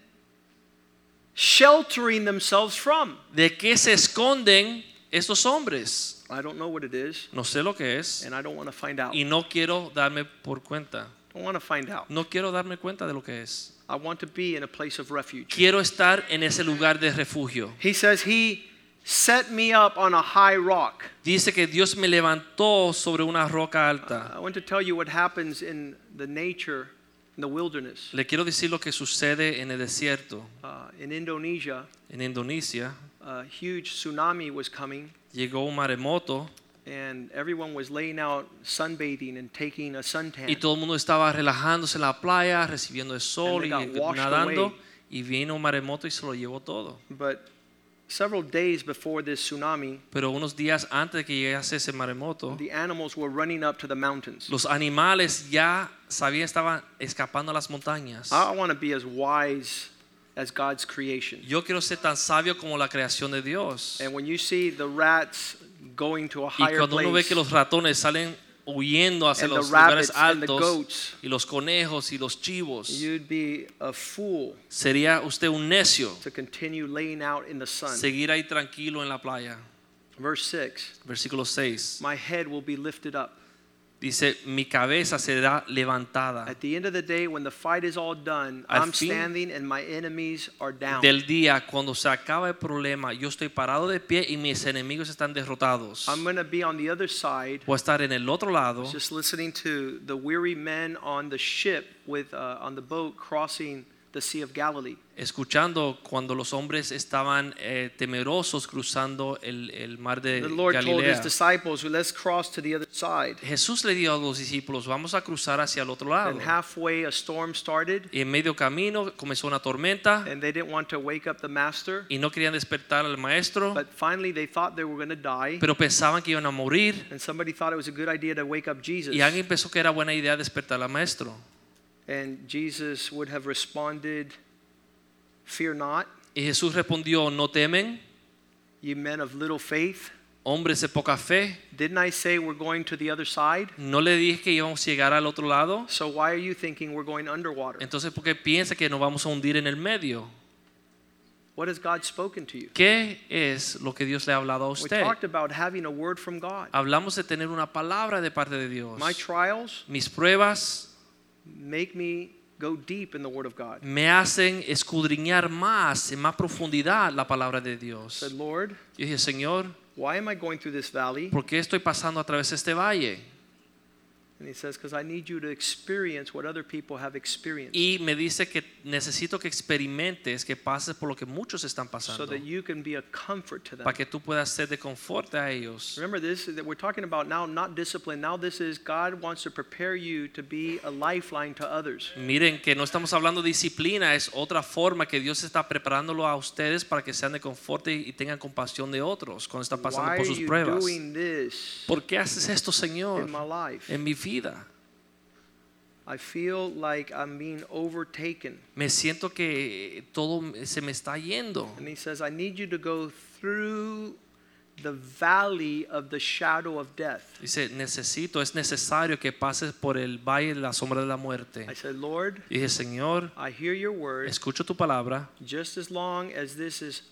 sheltering themselves from? ¿De qué se esconden estos hombres? I don't know what it is, No sé lo que es and I don't want to find out. y no quiero darme por cuenta. I don't want to find out. No quiero darme cuenta de lo que es. I want to be in a place of refuge. Quiero estar en ese lugar de refugio. He says, He set me up on a high rock. Dice que Dios me levantó sobre una roca alta. I want to tell you what happens in the nature, in the wilderness. Le quiero decir lo que sucede en el desierto. Uh, in Indonesia, En Indonesia a huge tsunami was coming, llegó un maremoto and everyone was laying out sunbathing and taking a suntan. y todo el mundo estaba relajándose en la playa, recibiendo el sol And y they got washed nadando. away. Y vino un maremoto y se lo llevó todo. But several days before this tsunami, Pero unos días antes de que llegase ese maremoto, the animals were running up to the mountains. los animales ya sabían, estaban escapando a las montañas. I want to be as wise as God's creation. Yo quiero ser tan sabio como la creación de Dios. And when you see the rats going to a Y higher cuando uno ve que los ratones salen huyendo hacia And the los lugares rabbits and the altos goats. y los conejos y los chivos, you'd be a fool sería usted un necio to continue laying out in the sun. seguir ahí tranquilo en la playa. Verse 6 Versículo 6 My head will be lifted up. Dice, mi cabeza será levantada. At the end of the day, when the fight is all done, Al I'm fin standing and my enemies are down. Del día cuando se acaba el problema, yo estoy parado de pie y mis enemigos están derrotados. I'm going to be on the other side, Voy a estar en el otro lado just listening to the weary men on the ship with uh, on the boat crossing the Sea of Galilee. escuchando cuando los hombres estaban eh, temerosos cruzando el, el mar de The Lord told his Galilea. disciples, Let's cross to the other side. Jesús le dijo a los discípulos, vamos a cruzar hacia el otro lado. And halfway, a storm started, Y en medio camino comenzó una tormenta and they didn't want to wake up the master. y no querían despertar al maestro, But finally, they thought they were going to die. pero pensaban que iban a morir And somebody thought it was a good idea to wake up Jesus. y alguien pensó que era buena idea despertar al maestro. And Jesus would have responded, Fear not, Y Jesús respondió, no temen, ye men of little faith. hombres de poca fe. Didn't I say we're going to the other side? No le dije que íbamos a llegar al otro lado. So why are you thinking we're going underwater? Entonces, ¿por qué piensa que nos vamos a hundir en el medio? What has God spoken to you? ¿Qué es lo que Dios le ha hablado a usted? We talked about having a word from God. Hablamos de tener una palabra de parte de Dios. My trials Mis pruebas make me go deep in the Word of God. me hacen escudriñar más, en más profundidad la palabra de Dios. said, Lord, Yo dije, Señor, why am I going through this valley? ¿por qué estoy pasando a través de este valle? And he says, because I need you to experience what other people have experienced Y me dice que necesito que experimentes, que pases por lo que muchos están so pasando, that you can be a comfort to them. para que tú puedas ser de confort a ellos. Remember this that we're talking about now not discipline. Now this is God wants to prepare you to be a lifeline to others. Miren que no estamos hablando de disciplina, es otra forma que Dios está preparándolo a ustedes para que sean de confort y tengan compasión de otros cuando están pasando por sus pruebas. ¿Por qué haces esto, Señor, in my life? en mi vida? I feel like I'm being overtaken. Me siento que todo se me está yendo. And he says, I need you to go through the valley of the shadow of death. Dice, necesito, es necesario que pases por el valle de la sombra de la muerte. I said, Lord, dije, Señor, I hear your word escucho tu palabra. just as long as this is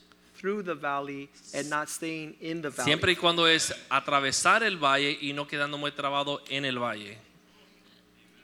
through the valley and not staying in the valley. Siempre y cuando es atravesar el valle y no quedando muy trabado en el valle.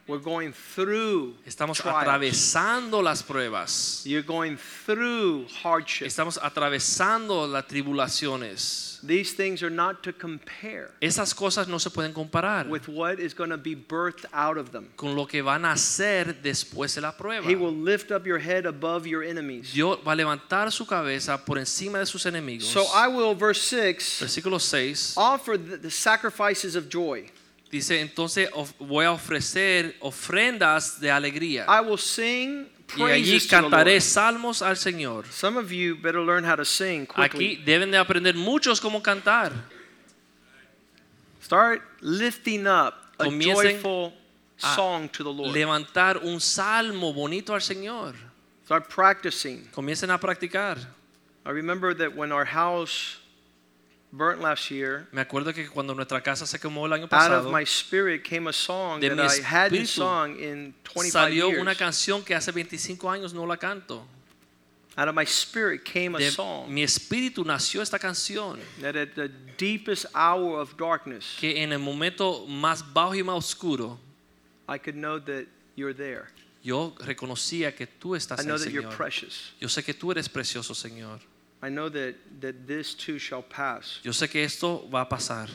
We're going through Estamos trials. atravesando las pruebas. You're going through hardship. Estamos atravesando las tribulaciones. These things are not to compare Esas cosas no se pueden comparar with what is going to be birthed out of them. con lo que van a hacer después de la prueba. He will lift up your head above your enemies. Dios va a levantar su cabeza por encima de sus enemigos. So I will, verse 6, Versículo 6 offer the, the sacrifices of joy. Dice, entonces voy a ofrecer ofrendas de alegría. I will sing Y allí cantaré salmos al Señor. Some of you better learn how to sing quickly. Aquí deben de aprender muchos cómo cantar. Start lifting up a Comiencen joyful song to the Lord. Levantar un salmo bonito al Señor. Start practicing. Comiencen a practicar. I remember that when our house burnt last year, Me acuerdo que cuando nuestra casa se quemó el año out of my spirit came a song De that mi I hadn't espíritu sung in 25 salió years. una canción que hace 25 años no la canto. Out of my spirit came a De song mi espíritu nació esta canción that at the deepest hour of darkness, que en el momento más bajo y más oscuro I could know that you're there. yo reconocía que tú estás I know ahí, that you're Señor. precious. Yo sé que tú eres precioso, Señor. I know that, that this too shall pass. Yo sé que esto va a pasar.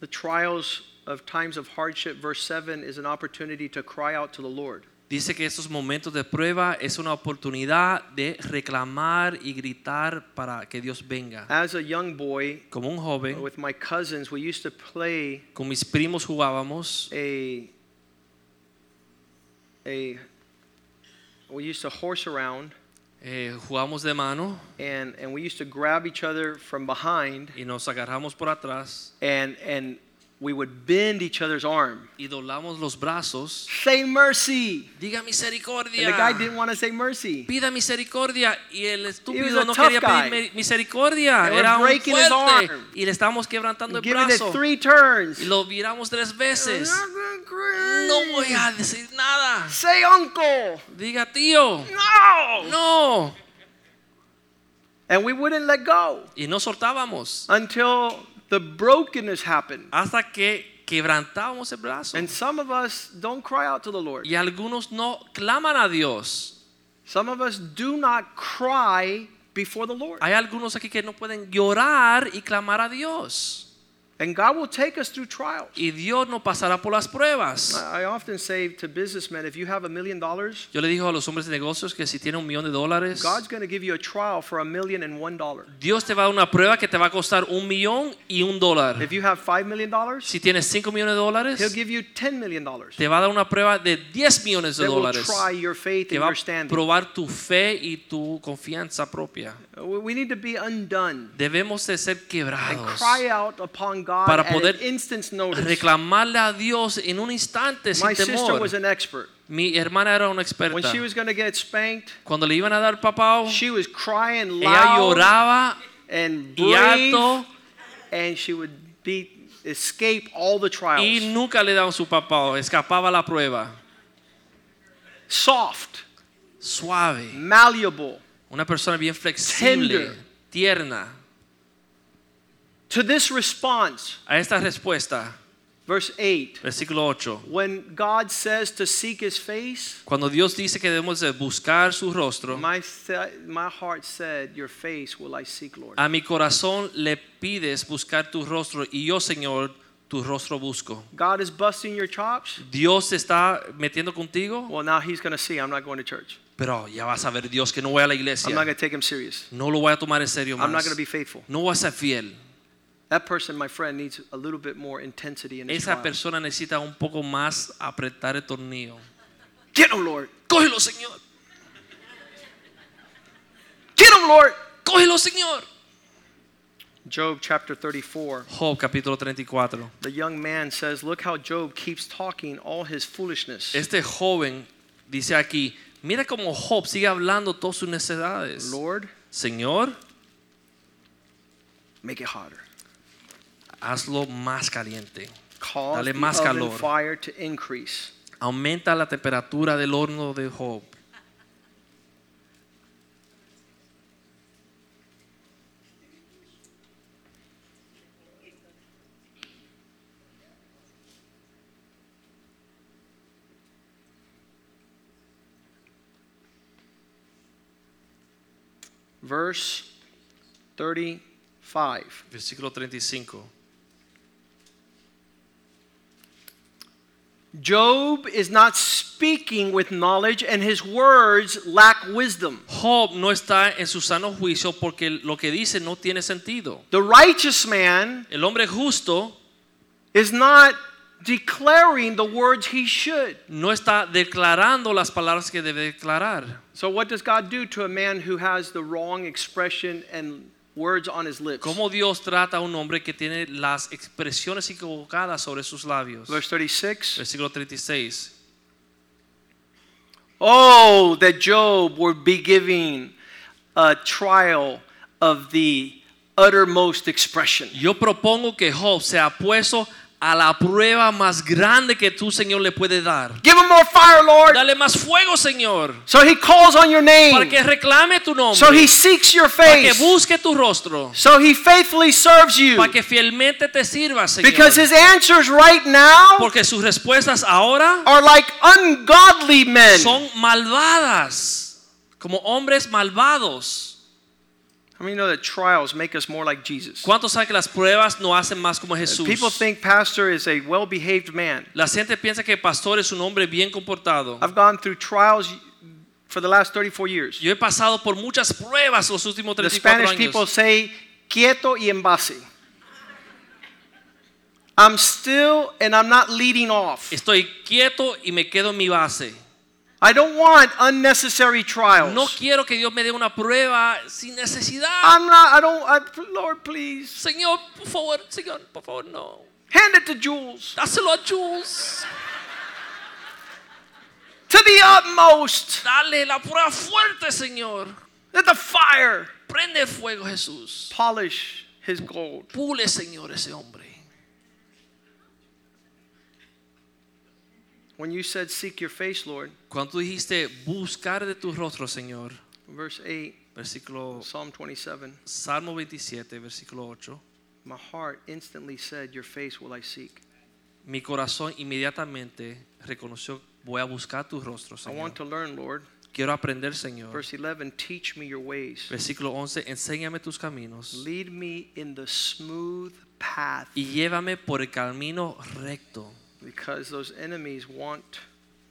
The trials of times of hardship, verse 7, is an opportunity to cry out to the Lord. Dice que estos momentos de prueba es una oportunidad de reclamar y gritar para que Dios venga. As a young boy, Como un joven, with my cousins, we used to play con mis primos jugábamos, a a we used to horse around eh, jugamos de mano and and we used to grab each other from behind y nos agarramos por atrás and and we would bend each other's arm. y doblamos los brazos. Say mercy. Diga misericordia. And the guy didn't want to say mercy. Pida misericordia y el estúpido no quería guy. pedir mi- misericordia. Were Era un fuerte arm. y le estábamos quebrantando el Giving it brazo three turns. y lo viramos tres veces. No voy a decir nada. Say uncle. Diga tío. No. No. And we wouldn't let go Y no soltábamos until the brokenness happened. hasta que quebrantábamos el brazo. And some of us don't cry out to the Lord. Y algunos no claman a Dios. Some of us do not cry before the Lord. Hay algunos aquí que no pueden llorar y clamar a Dios. And God will take us through trials. Y Dios nos pasará por las pruebas. I often say to businessmen, if you have a million dollars, Yo le digo a los hombres de negocios que si tienen un millón de dólares, God's going to give you a trial for a million and one dollar. Dios te va a dar una prueba que te va a costar un millón y un dólar. If you have five million dollars, Si tienes 5 millones de He'll give you ten million dollars. te va a dar una prueba de 10 millones de dólares. try your faith Que va a probar tu fe y tu confianza propia. We need to be undone Debemos de ser and cry out upon God Para at poder an instant's notice. reclamarle a Dios en un instante sin My sister temor. was an expert. Mi hermana era una When experta. she was going to get spanked, Cuando le iban a dar papá, she was crying ella loud lloraba and y brave, alto and she would beat, escape all the y trials. nunca le daban su papá, escapaba la prueba. Soft, Suave, malleable. una persona bien flexible, Tender. tierna. To this response, A esta respuesta, verse 8, versículo 8. when God says to seek his face, Cuando Dios dice que debemos de buscar su rostro, my, th- my heart said, Your face will I seek, Lord. a mi corazón le pides buscar tu rostro y yo, Señor, tu rostro busco. God is busting your chops. Dios se está metiendo contigo, Well, now he's going to see I'm not going to church. pero ya vas a ver Dios que no voy a la iglesia. I'm not going to take him serious. No lo voy a tomar en serio más. I'm not going to be faithful. No voy a ser fiel. That person, my friend, needs a little bit more intensity in his Esa trial. persona necesita un poco más apretar el tornillo. Get him, Lord. Cógelo, Señor. Get him, Lord. Cógelo, Señor. Job chapter 34. Job capítulo 34. The young man says, Look how Job keeps talking all his foolishness. Este joven dice aquí, mira cómo Job sigue hablando todas sus necesidades. Lord, Señor, make it hotter. Hazlo más caliente. Cause Dale the más oven calor. fire to increase. Aumenta la temperatura del horno de Job. Verse 35. Versículo 35. Job is not speaking with knowledge, and his words lack wisdom. Job no está en su sano juicio porque lo que dice no tiene sentido. The righteous man El hombre justo is not declaring the words he should. no está declarando las palabras que debe declarar. So, what does God do to a man who has the wrong expression and words on his lips? ¿Cómo Dios trata a un hombre que tiene las expresiones equivocadas sobre sus labios? Verse 36. Versículo 36. Oh, that Job would be giving a trial of the uttermost expression. Yo propongo que Job sea puesto a la prueba más grande que tú, Señor, le puede dar. Give him more fire, Lord. Dale más fuego, Señor, So he calls on your para name. que reclame tu nombre, So he seeks your para que face. busque tu rostro, So he faithfully serves you. para que fielmente te sirva, Señor. Because his answers right now Porque sus respuestas ahora are like ungodly men. son malvadas, como hombres malvados. ¿Cuántos saben que las pruebas no hacen más como Jesús? People think pastor is a well-behaved man. La gente piensa que el pastor es un hombre bien comportado. I've gone through trials for the last 34 years. Yo he pasado por muchas pruebas los últimos The 34 Spanish people años. say quieto y en base. I'm still and I'm not leading off. Estoy quieto y me quedo en mi base. I don't want unnecessary trials. No quiero que Dios me dé una prueba sin necesidad. I'm not I don't I, Lord please Señor, por favor, Señor, por favor, no. hand it to Jules. Dáselo a Jules. To the utmost. Dale la prueba fuerte, Señor. Let the fire Prende fuego, Jesús. polish his gold. Pule, Señor, ese hombre. When you said seek your face, Lord, Cuando dijiste buscar de tu rostro, Señor, verse 8, versículo Psalm 27, Salmo 27, versículo 8. my heart instantly said, Your face will I seek. Mi corazón inmediatamente reconoció, voy a buscar tu rostro, I Señor. want to learn, Lord. Quiero aprender, Señor. Verse 11, teach me your ways. Versículo 11, enséñame tus caminos. Lead me in the smooth path y llévame por el camino recto, because those enemies want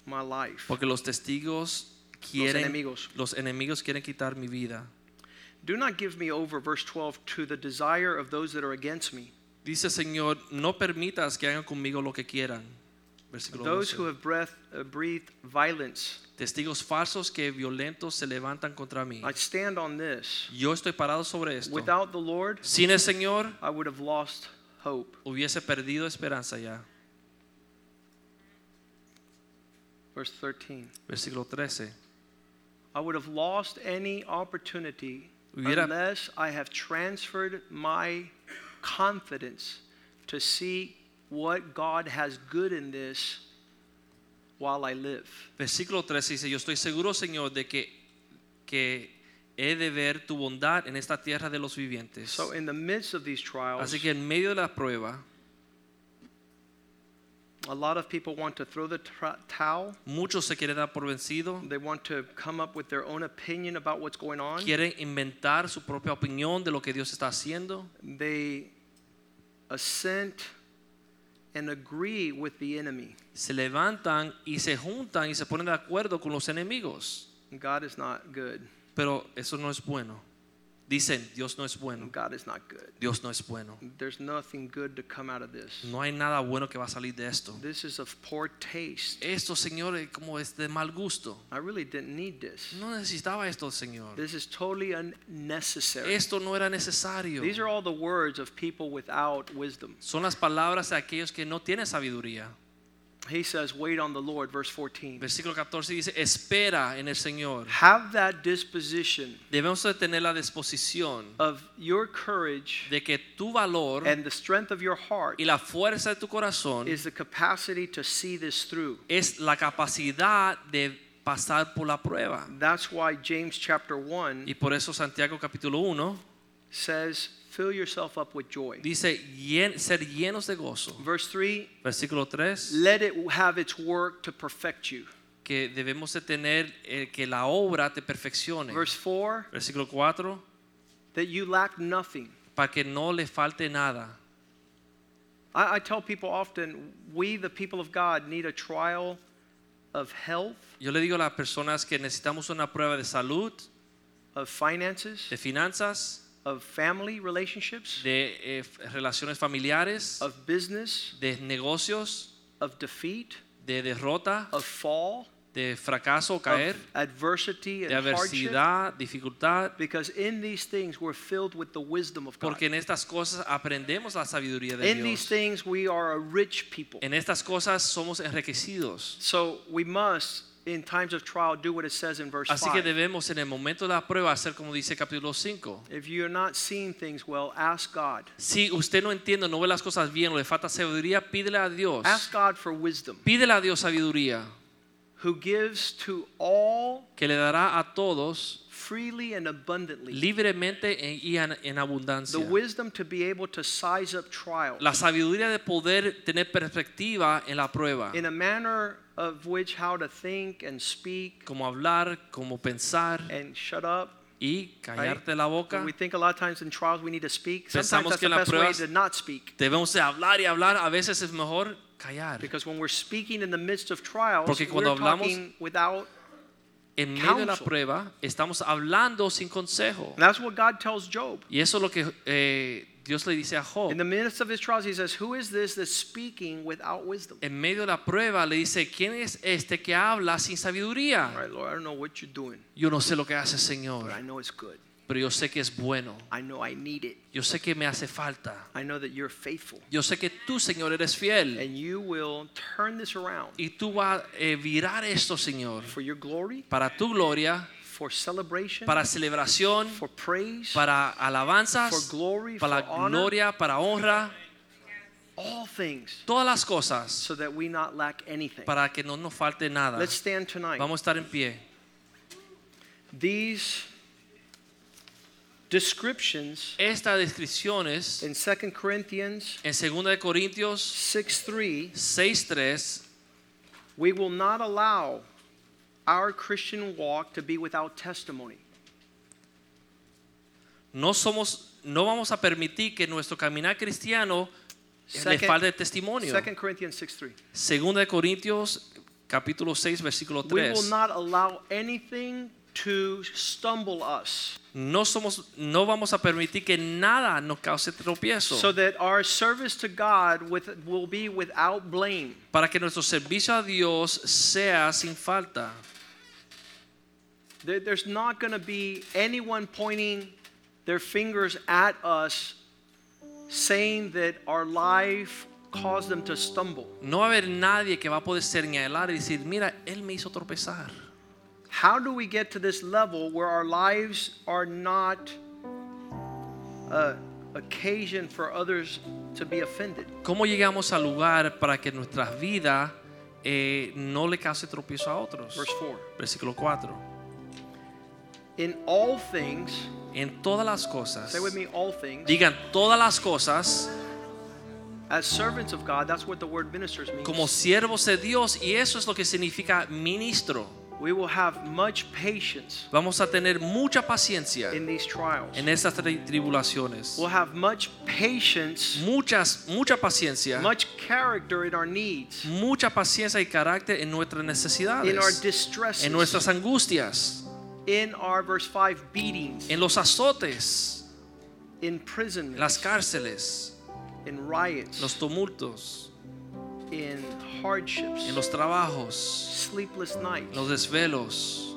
my life. porque los testigos quieren, los enemigos. los enemigos quieren quitar mi vida. Do not give me over, verse 12, to the desire of those that are against me, Dice Señor, no permitas que hagan conmigo lo que quieran. Versículo those 12. who have breath, uh, breathed violence. Testigos falsos que violentos se levantan contra mí. I stand on this. Yo estoy parado sobre esto. Without the Lord, Sin el Señor I would have lost hope. hubiese perdido esperanza ya. Verse 13. Versículo 13. I would have lost any opportunity Hubiera- unless I have transferred my confidence to see what God has good in this while I live. Versículo 13 dice, yo estoy seguro, Señor, de que, que he de ver tu bondad en esta tierra de los vivientes. So, in the midst of these trials, Así que en medio de la prueba, a lot of people want to throw the towel. muchos se quieren dar por vencido, They want to come up with their own opinion about what's going on. quieren inventar su propia opinión de lo que Dios está haciendo. They assent and agree with the enemy. Se levantan y se juntan y se ponen de acuerdo con los enemigos. God is not good. Pero eso no es bueno. Dicen, Dios no es bueno. God is not good. Dios no es bueno. There's nothing good to come out of this. No hay nada bueno que va a salir de esto. This is of poor taste. Esto, Señor, es como es de mal gusto. I really didn't need this. No necesitaba esto, Señor. This is totally unnecessary. Esto no era necesario. These are all the words of people without wisdom. Son las palabras de aquellos que no tienen sabiduría. He says, Wait on the Lord, verse 14. Versículo 14 dice, espera en el Señor. Have that disposition Debemos de tener la disposición of your courage de que tu valor and the strength of your heart y la fuerza de tu corazón is the capacity to see this through. es la capacidad de pasar por la prueba. That's why James chapter 1 Y por eso Santiago capítulo 1 says, Fill yourself up with joy. dice "Llen- ser llenos de gozo. Verse 3 Versículo 3 Let it have its work to perfect you. que debemos de tener eh, que la obra te perfeccione. Verse 4 Versículo 4 That you lack nothing. para que no le falte nada. I, I tell people often, we, the people of God, need a trial of health, Yo le digo a las personas que necesitamos una prueba de salud, of finances, de finanzas, of family relationships, de eh, relaciones familiares, of business, de negocios, of defeat, de derrota, of fall, de fracaso o caer, of adversity de adversidad, dificultad, Because in these things we're filled with the wisdom of God. porque en estas cosas aprendemos la sabiduría de In these things we are a rich people. En estas cosas somos enriquecidos. So we must, in times of trial, do what it says in verse Así que debemos en el momento de la prueba hacer como dice capítulo 5. If you're not seeing things well, ask God. Si usted no entiende, no ve las cosas bien o le falta sabiduría, pídele a Dios. Ask God for wisdom, Pídele a Dios sabiduría, who gives to all que le dará a todos freely and abundantly libremente y en, en the wisdom to be able to size up trials La sabiduría de poder tener perspectiva en la prueba. in a manner of which how to think and speak Como hablar, como pensar and shut up. y right? callarte la boca. We think a lot of times in trials we need to speak. Sometimes Pensamos that's que the en las best way pruebas- to not speak. Debemos de hablar y hablar. A veces es mejor callar. Because when we're speaking in the midst of trials, Porque cuando we're hablamos- talking without. En medio de la prueba estamos hablando sin consejo. That's what God tells Job. Y eso es lo que eh, Dios le dice a Job. In the midst of his trials, he says, Who is this that's speaking without wisdom? En medio de la prueba le dice, ¿quién es este que habla sin sabiduría? right, Lord, I don't know what you're doing, Yo no sé lo que hace but Señor, I know it's good. pero yo sé que es bueno. I know I need it. Yo sé que me hace falta. I know that you're faithful. Yo sé que tú, Señor, eres fiel. And you will turn this around Y tú vas a eh, virar esto, Señor, for your glory, para tu gloria, for celebration, para celebración, for praise, para alabanzas, for glory, para for la honor. gloria, para honra, all things, todas las cosas, so that we not lack anything. para que no nos falte nada. Let's stand tonight. Vamos a estar en pie. These descriptions Estas descripciones in 2 Corinthians en 2 de Corintios 6 3, 6:3 we will not allow our Christian walk to be without testimony. no somos no vamos a permitir que nuestro caminar cristiano le falte testimonio. 2 Corinthians 6 3. Segunda de Corintios capítulo 6 versículo We will not allow anything to stumble us No somos no vamos a permitir que nada nos cause tropiezo so that our service to God with, will be without blame. para que nuestro servicio a Dios sea sin falta. There- There's not going to be anyone pointing their fingers at us saying that our life caused them to stumble. No va a haber nadie que va a poder señalar y decir, mira, él me hizo tropezar. How do we get to this level where our lives are not a occasion for others to be offended? ¿Cómo llegamos al lugar para que nuestras vidas eh, no le cause tropiezo a otros? Verse 4. Versículo 4. In all things, En todas las cosas, say with me, all things, digan todas las cosas as servants of God, that's what the word ministers means. como siervos de Dios y eso es lo que significa ministro. We will have much patience Vamos a tener mucha paciencia in these trials. en estas tri- tribulaciones. We'll have much patience, Muchas, mucha paciencia, much character in our needs, mucha paciencia y carácter en nuestras in our necesidades, distresses, en nuestras angustias, in our verse 5 beatings, en los azotes, imprisonment, las cárceles, in riots, los tumultos, in hardships, en los trabajos, sleepless nights, los desvelos,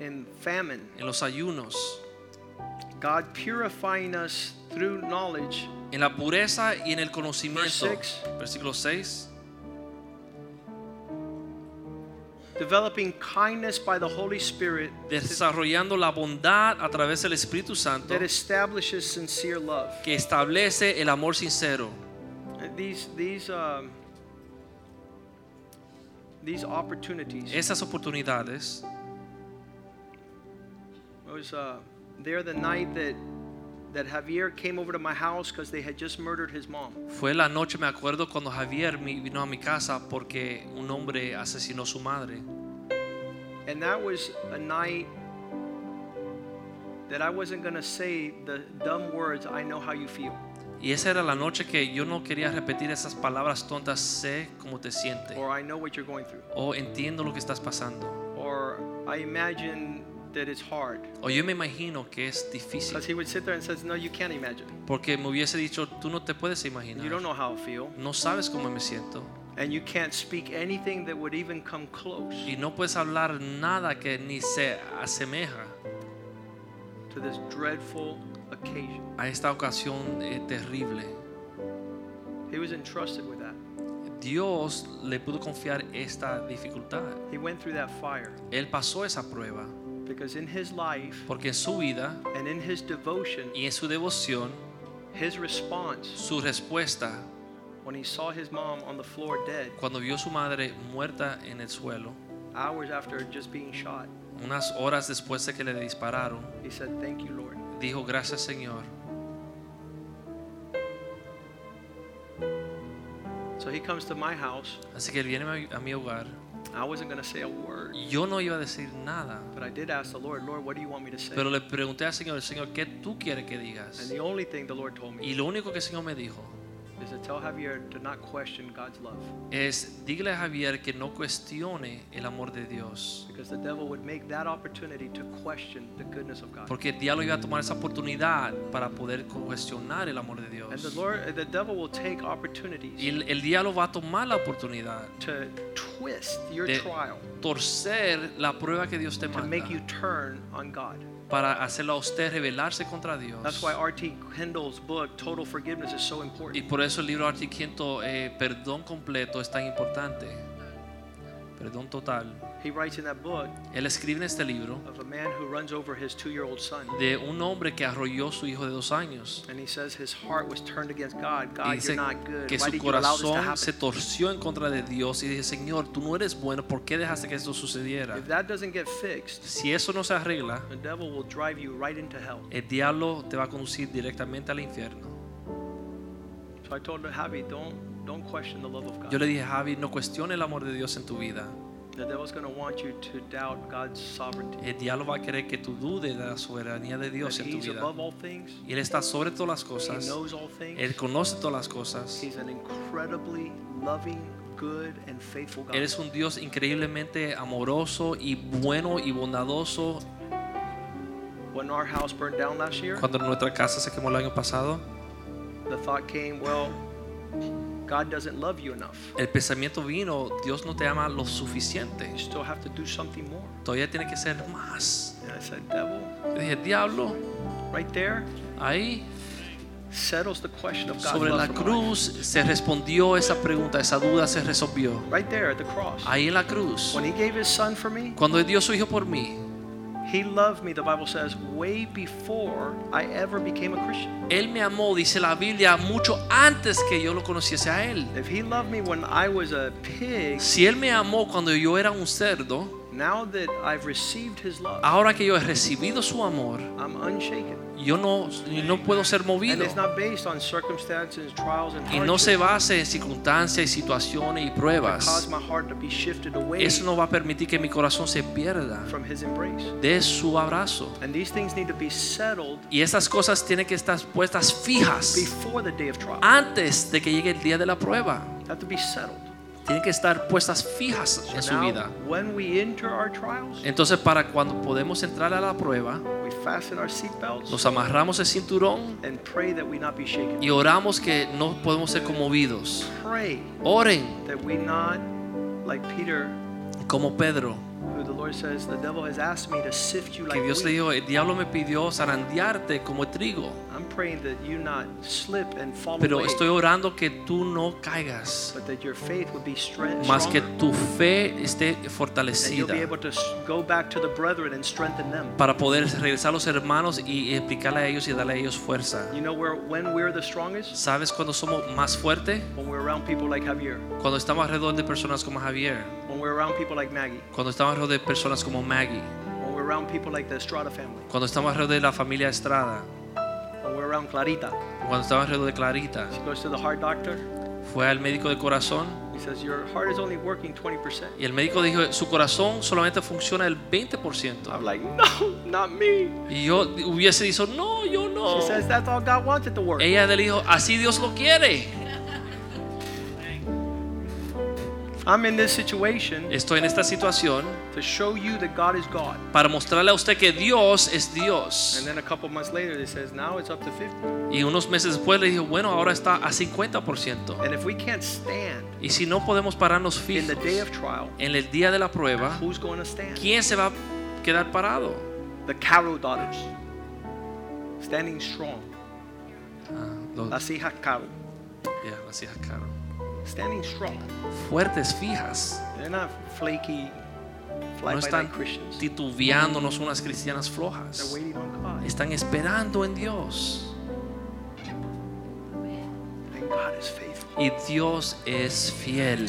in famine. en los ayunos, God purifying us through knowledge. en la pureza y en el conocimiento. Versículo 6. Developing kindness by the Holy Spirit Desarrollando la bondad a través del Espíritu Santo that establishes sincere love. que establece el amor sincero. These these um, these opportunities. Esas oportunidades. Was uh, there the night that that Javier came over to my house because they had just murdered his mom. Fue la noche, me acuerdo, cuando Javier vino a mi casa porque un hombre asesinó a su madre. And that was a night that I wasn't going to say the dumb words, I know how you feel. Y esa era la noche que yo no quería repetir esas palabras tontas, sé cómo te sientes. Or I know what you're going through. O entiendo lo que estás pasando. Or I imagine that it's hard. O yo me imagino que es difícil. Because he would sit there and says, no, you can't imagine. Porque me hubiese dicho, tú no te puedes You don't imaginar. know how I feel. No sabes cómo me siento. And you can't speak anything that would even come close Y no puedes hablar nada que ni se asemeja to this dreadful occasion. a esta ocasión eh, terrible. He was entrusted with that. Dios le pudo confiar esta dificultad. He went through that fire Él pasó esa prueba because in his life porque en su vida and in his devotion, y en su devoción, his response su respuesta when he saw his mom on the floor dead cuando vio su madre muerta en el suelo, hours after just being shot, unas horas después de que le dispararon, he said, Thank you, Lord. dijo, gracias Señor. So he comes to my house. Así que él viene a mi hogar. I wasn't going to say a word, Yo no iba a decir nada, but I did ask the Lord, Lord, what do you want me to say? pero le pregunté al Señor, Señor, ¿qué tú quieres que And digas? the only thing the Lord told me Y lo único que el Señor me dijo is to tell Javier to not question God's love es, dígale a Javier que no cuestione el amor de Dios. because the devil would make that opportunity to question the goodness of God. Porque el diablo iba a tomar esa oportunidad para poder cuestionar el amor de And the Dios. Lord, the devil will take Y opportunities el, el diablo va a tomar la oportunidad to twist your de trial torcer la prueba que Dios te to manda make you turn on God. Para hacerlo a usted rebelarse contra Dios. That's why R.T. Kendall's book, Total Forgiveness, is so Y important. por eso el libro Arti Quinto, eh, Perdón Completo, es tan importante. Perdón total. He writes in that book Él escribe en este libro of a man who runs over his son. de un hombre que arrolló su hijo de dos años. And he says his heart was turned against God. Y God, you're dice not good. que Why su did you allow this to corazón se happen? torció en contra de Dios y dice, Señor, tú no eres bueno, ¿por qué dejaste que esto sucediera? If that doesn't get fixed, Si eso no se arregla, the devil will drive you right into hell. el diablo te va a conducir directamente al infierno. So I told Javi, don't don't question the love of Yo God. le dije, Javi, no cuestione el amor de Dios en tu vida. The devil's going to want you to doubt God's sovereignty. El diablo va a querer que tú dudes de la soberanía de Dios en tu he's vida. above all things. Y Él está sobre todas las He cosas. knows all things. Él conoce todas las cosas. He's an incredibly loving, good, and faithful God. Él es un Dios increíblemente amoroso y bueno y bondadoso. When our house burned down last year, Cuando nuestra casa se quemó el año pasado, the thought came, well, God doesn't love you enough. el pensamiento vino, Dios no te ama lo suficiente. You still have to do something more. Todavía tiene que ser más. And I said, devil, Yo dije, diablo, right there ahí settles the question of sobre la cruz se respondió esa pregunta, esa duda se resolvió. Right there at the cross. Ahí en la cruz, When he gave his son for me, cuando Él dio su hijo por mí, he loved me, the Bible says, way before I ever became a Christian. Él me amó, dice la Biblia, mucho antes que yo lo conociese a Él. If he loved me when I was a pig, Si Él me amó cuando yo era un cerdo, now that I've received his love, ahora que yo he recibido su amor, I'm unshaken. yo no, no puedo ser And movido. it's not based on circumstances, trials, and Y no se hardships base en circunstancias y situaciones y that cause pruebas. my heart to be shifted away Eso no va a permitir que mi corazón se pierda from his embrace. de su abrazo. And these things need to be settled Y esas cosas tienen que estar puestas fijas before the day of trial. antes de que llegue el día de la prueba. Have to be settled. Tienen que estar puestas fijas en su Now, vida. when we enter our trials, Entonces, para cuando podemos entrar a la prueba, we fasten our seatbelts nos amarramos el cinturón and pray that we not be shaken. y oramos que no podemos ser conmovidos. Pray Oren that we not, like Peter, como Pedro, Que Dios le dijo, el diablo me pidió zarandearte como trigo. Pero estoy orando que tú no caigas, más que tu fe esté fortalecida para poder regresar a los hermanos y explicarle a ellos y darle a ellos fuerza. ¿Sabes cuando somos más fuertes? Cuando estamos alrededor de personas como Javier. Cuando estamos alrededor de personas como Maggie, when we're around people like the Estrada family, cuando estamos alrededor de la familia Estrada, when we're around Clarita. cuando estamos alrededor de Clarita, She goes to the heart doctor. fue al médico de corazón He says, Your heart is only working 20%. y el médico dijo, su corazón solamente funciona el 20%. I'm like, No, not me. Y yo hubiese dicho, no, yo no. She says, That's all God wants it to work. Ella le dijo, así Dios lo quiere. I'm in this situation Estoy en esta situación to show you that God is God. para mostrarle a usted que Dios es And Dios. then a couple months later, it says, Now it's up to 50. Y unos meses después le dijo, bueno, ahora está a 50%. And if we can't stand Y si no podemos pararnos in the fijos day of trial, en el día de la prueba, who's going to stand? ¿quién se va a quedar parado? The Caro daughters. Standing strong. Ah, los- Las hijas Caro. ya, las hijas Caro. Standing strong. Fuertes, fijas. They're not flaky, fly No by están night Christians. titubeando, no son unas cristianas They're flojas. waiting on God. Están esperando en Dios. And God is faithful. Y Dios es fiel.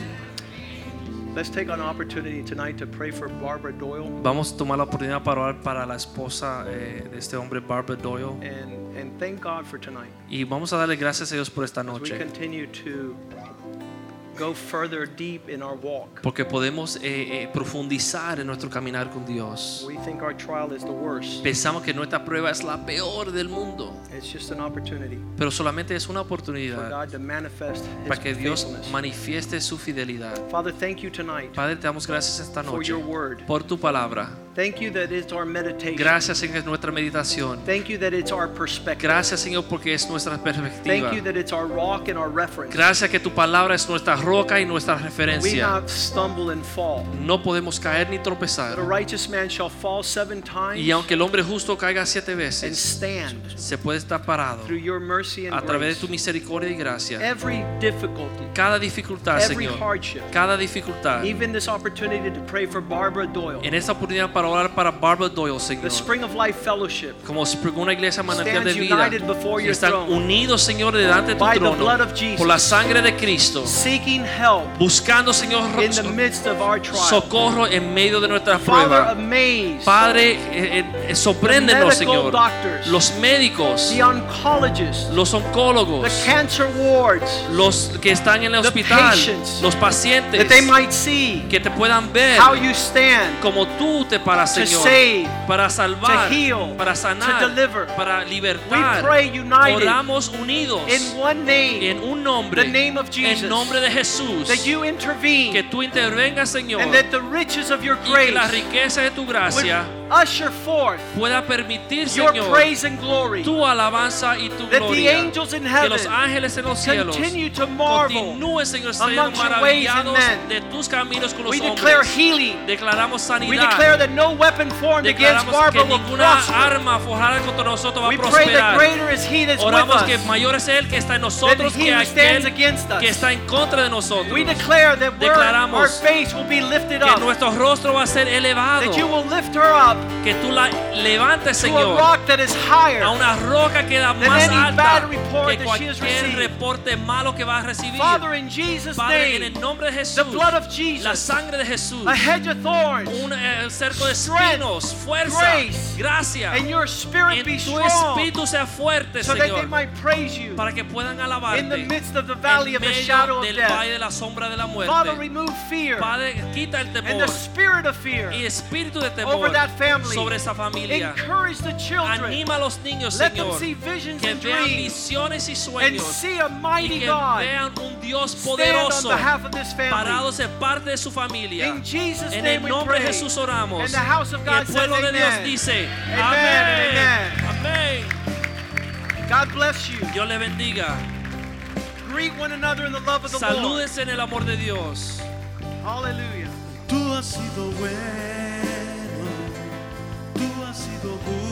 Let's take an opportunity tonight to pray for Barbara Doyle Vamos a tomar la oportunidad para orar para la esposa eh, de este hombre, Barbara Doyle. and, and thank God for tonight. Y vamos a darle gracias a Dios por esta As we noche. Porque podemos eh, eh, profundizar en nuestro caminar con Dios. We think our trial is the worst. Pensamos que nuestra prueba es la peor del mundo. It's just an opportunity Pero solamente es una for oportunidad God to manifest His para que Dios manifieste su fidelidad. Father, thank you tonight Padre, te damos gracias esta for noche your word. por tu palabra. Thank you that it's our meditation. Gracias en nuestra meditación. Thank you that it's our perspective. Gracias, Señor, porque es nuestra perspectiva. Thank you that it's our rock and our reference. Gracias que tu palabra es nuestra roca y nuestra We referencia. not stumble and fall. No podemos caer ni But a tropezar. righteous man shall fall seven times Y aunque el hombre justo caiga siete and veces, stand se puede estar parado through your mercy and a través de grace. tu misericordia y gracia. Every difficulty, Cada dificultad, every Señor, hardship, cada dificultad, even this opportunity to pray for Barbara Doyle. en esta oportunidad para para orar para Barbara Doyle, Señor. the Spring of Life Fellowship, Como una iglesia manantial de vida. united before que your Están throne. unidos, Señor, delante de tu By the trono. blood of Jesus. Por la sangre de Cristo. seeking help Buscando, Señor, in the midst of our trial. socorro en medio de nuestra Father, prueba. amaze Padre, eh, eh, sorpréndenos, The medical Señor. doctors. Los médicos, the oncologists, los the oncólogos, cancer wards, los que están en el The hospital, patients. los pacientes, that they might see que te puedan ver how you stand como tú te to Señor, save, para salvar, to heal, para sanar, to deliver. para We libertar. pray united Oramos unidos in one name, en un nombre, the name of Jesus, en nombre de Jesús, that you intervene que tú intervengas, Señor, and that the riches of your y que la grace riqueza de tu would gracia usher forth pueda permitir, your Señor, praise and glory. tu alabanza y tu That the gloria. angels in Que los ángeles en los cielos continue to marvel continúen, Señor, amongst your ways and maravillados men. de tus caminos con los We declare hombres. healing. Declaramos We sanidad. declare that no weapon formed against Barbara que will prosper. arma forjada contra nosotros va We a pray that prosperar. greater is He that's with Oramos que us mayor es Él que está en nosotros que aquel que está en contra de nosotros. We declare that Declaramos our face will be lifted que up, nuestro rostro va a ser elevado. that you will lift her up Que tú la levantes, to a Señor, rock that is higher. a una roca que da than más any alta bad report que that she has cualquier received. reporte malo que va a recibir. Father, in Jesus' Padre, en name, el nombre de Jesús, the blood of la Jesus, sangre de Jesús, a hedge of thorns, un eh, cerco de strength, espinos, fuerza, grace, gracia, and your spirit en be tu strong, espíritu sea fuerte, so that they Señor, might praise you para que puedan in the alabarte midst of the valley en of the medio shadow of del death. valle de la sombra de la Father, muerte. remove fear Padre, quita el and temor the spirit of fear y espíritu de over temor that family. sobre esa familia. Encourage the children. Anima a los niños, Let them Señor, see visions que and vean dreams visiones y and sueños see a y mighty que God vean un Dios poderoso behalf of this family. parados en parte de su familia. In Jesus' En name el we nombre de pray. Jesús oramos. And the house of Y God el says pueblo de Dios amen. dice, Amen, amén. Amén. God bless you. Dios le bendiga. Greet one another in the love of the Lord. Salúdense en el amor de Dios. Hallelujah. Tú has sido bueno, sido justo,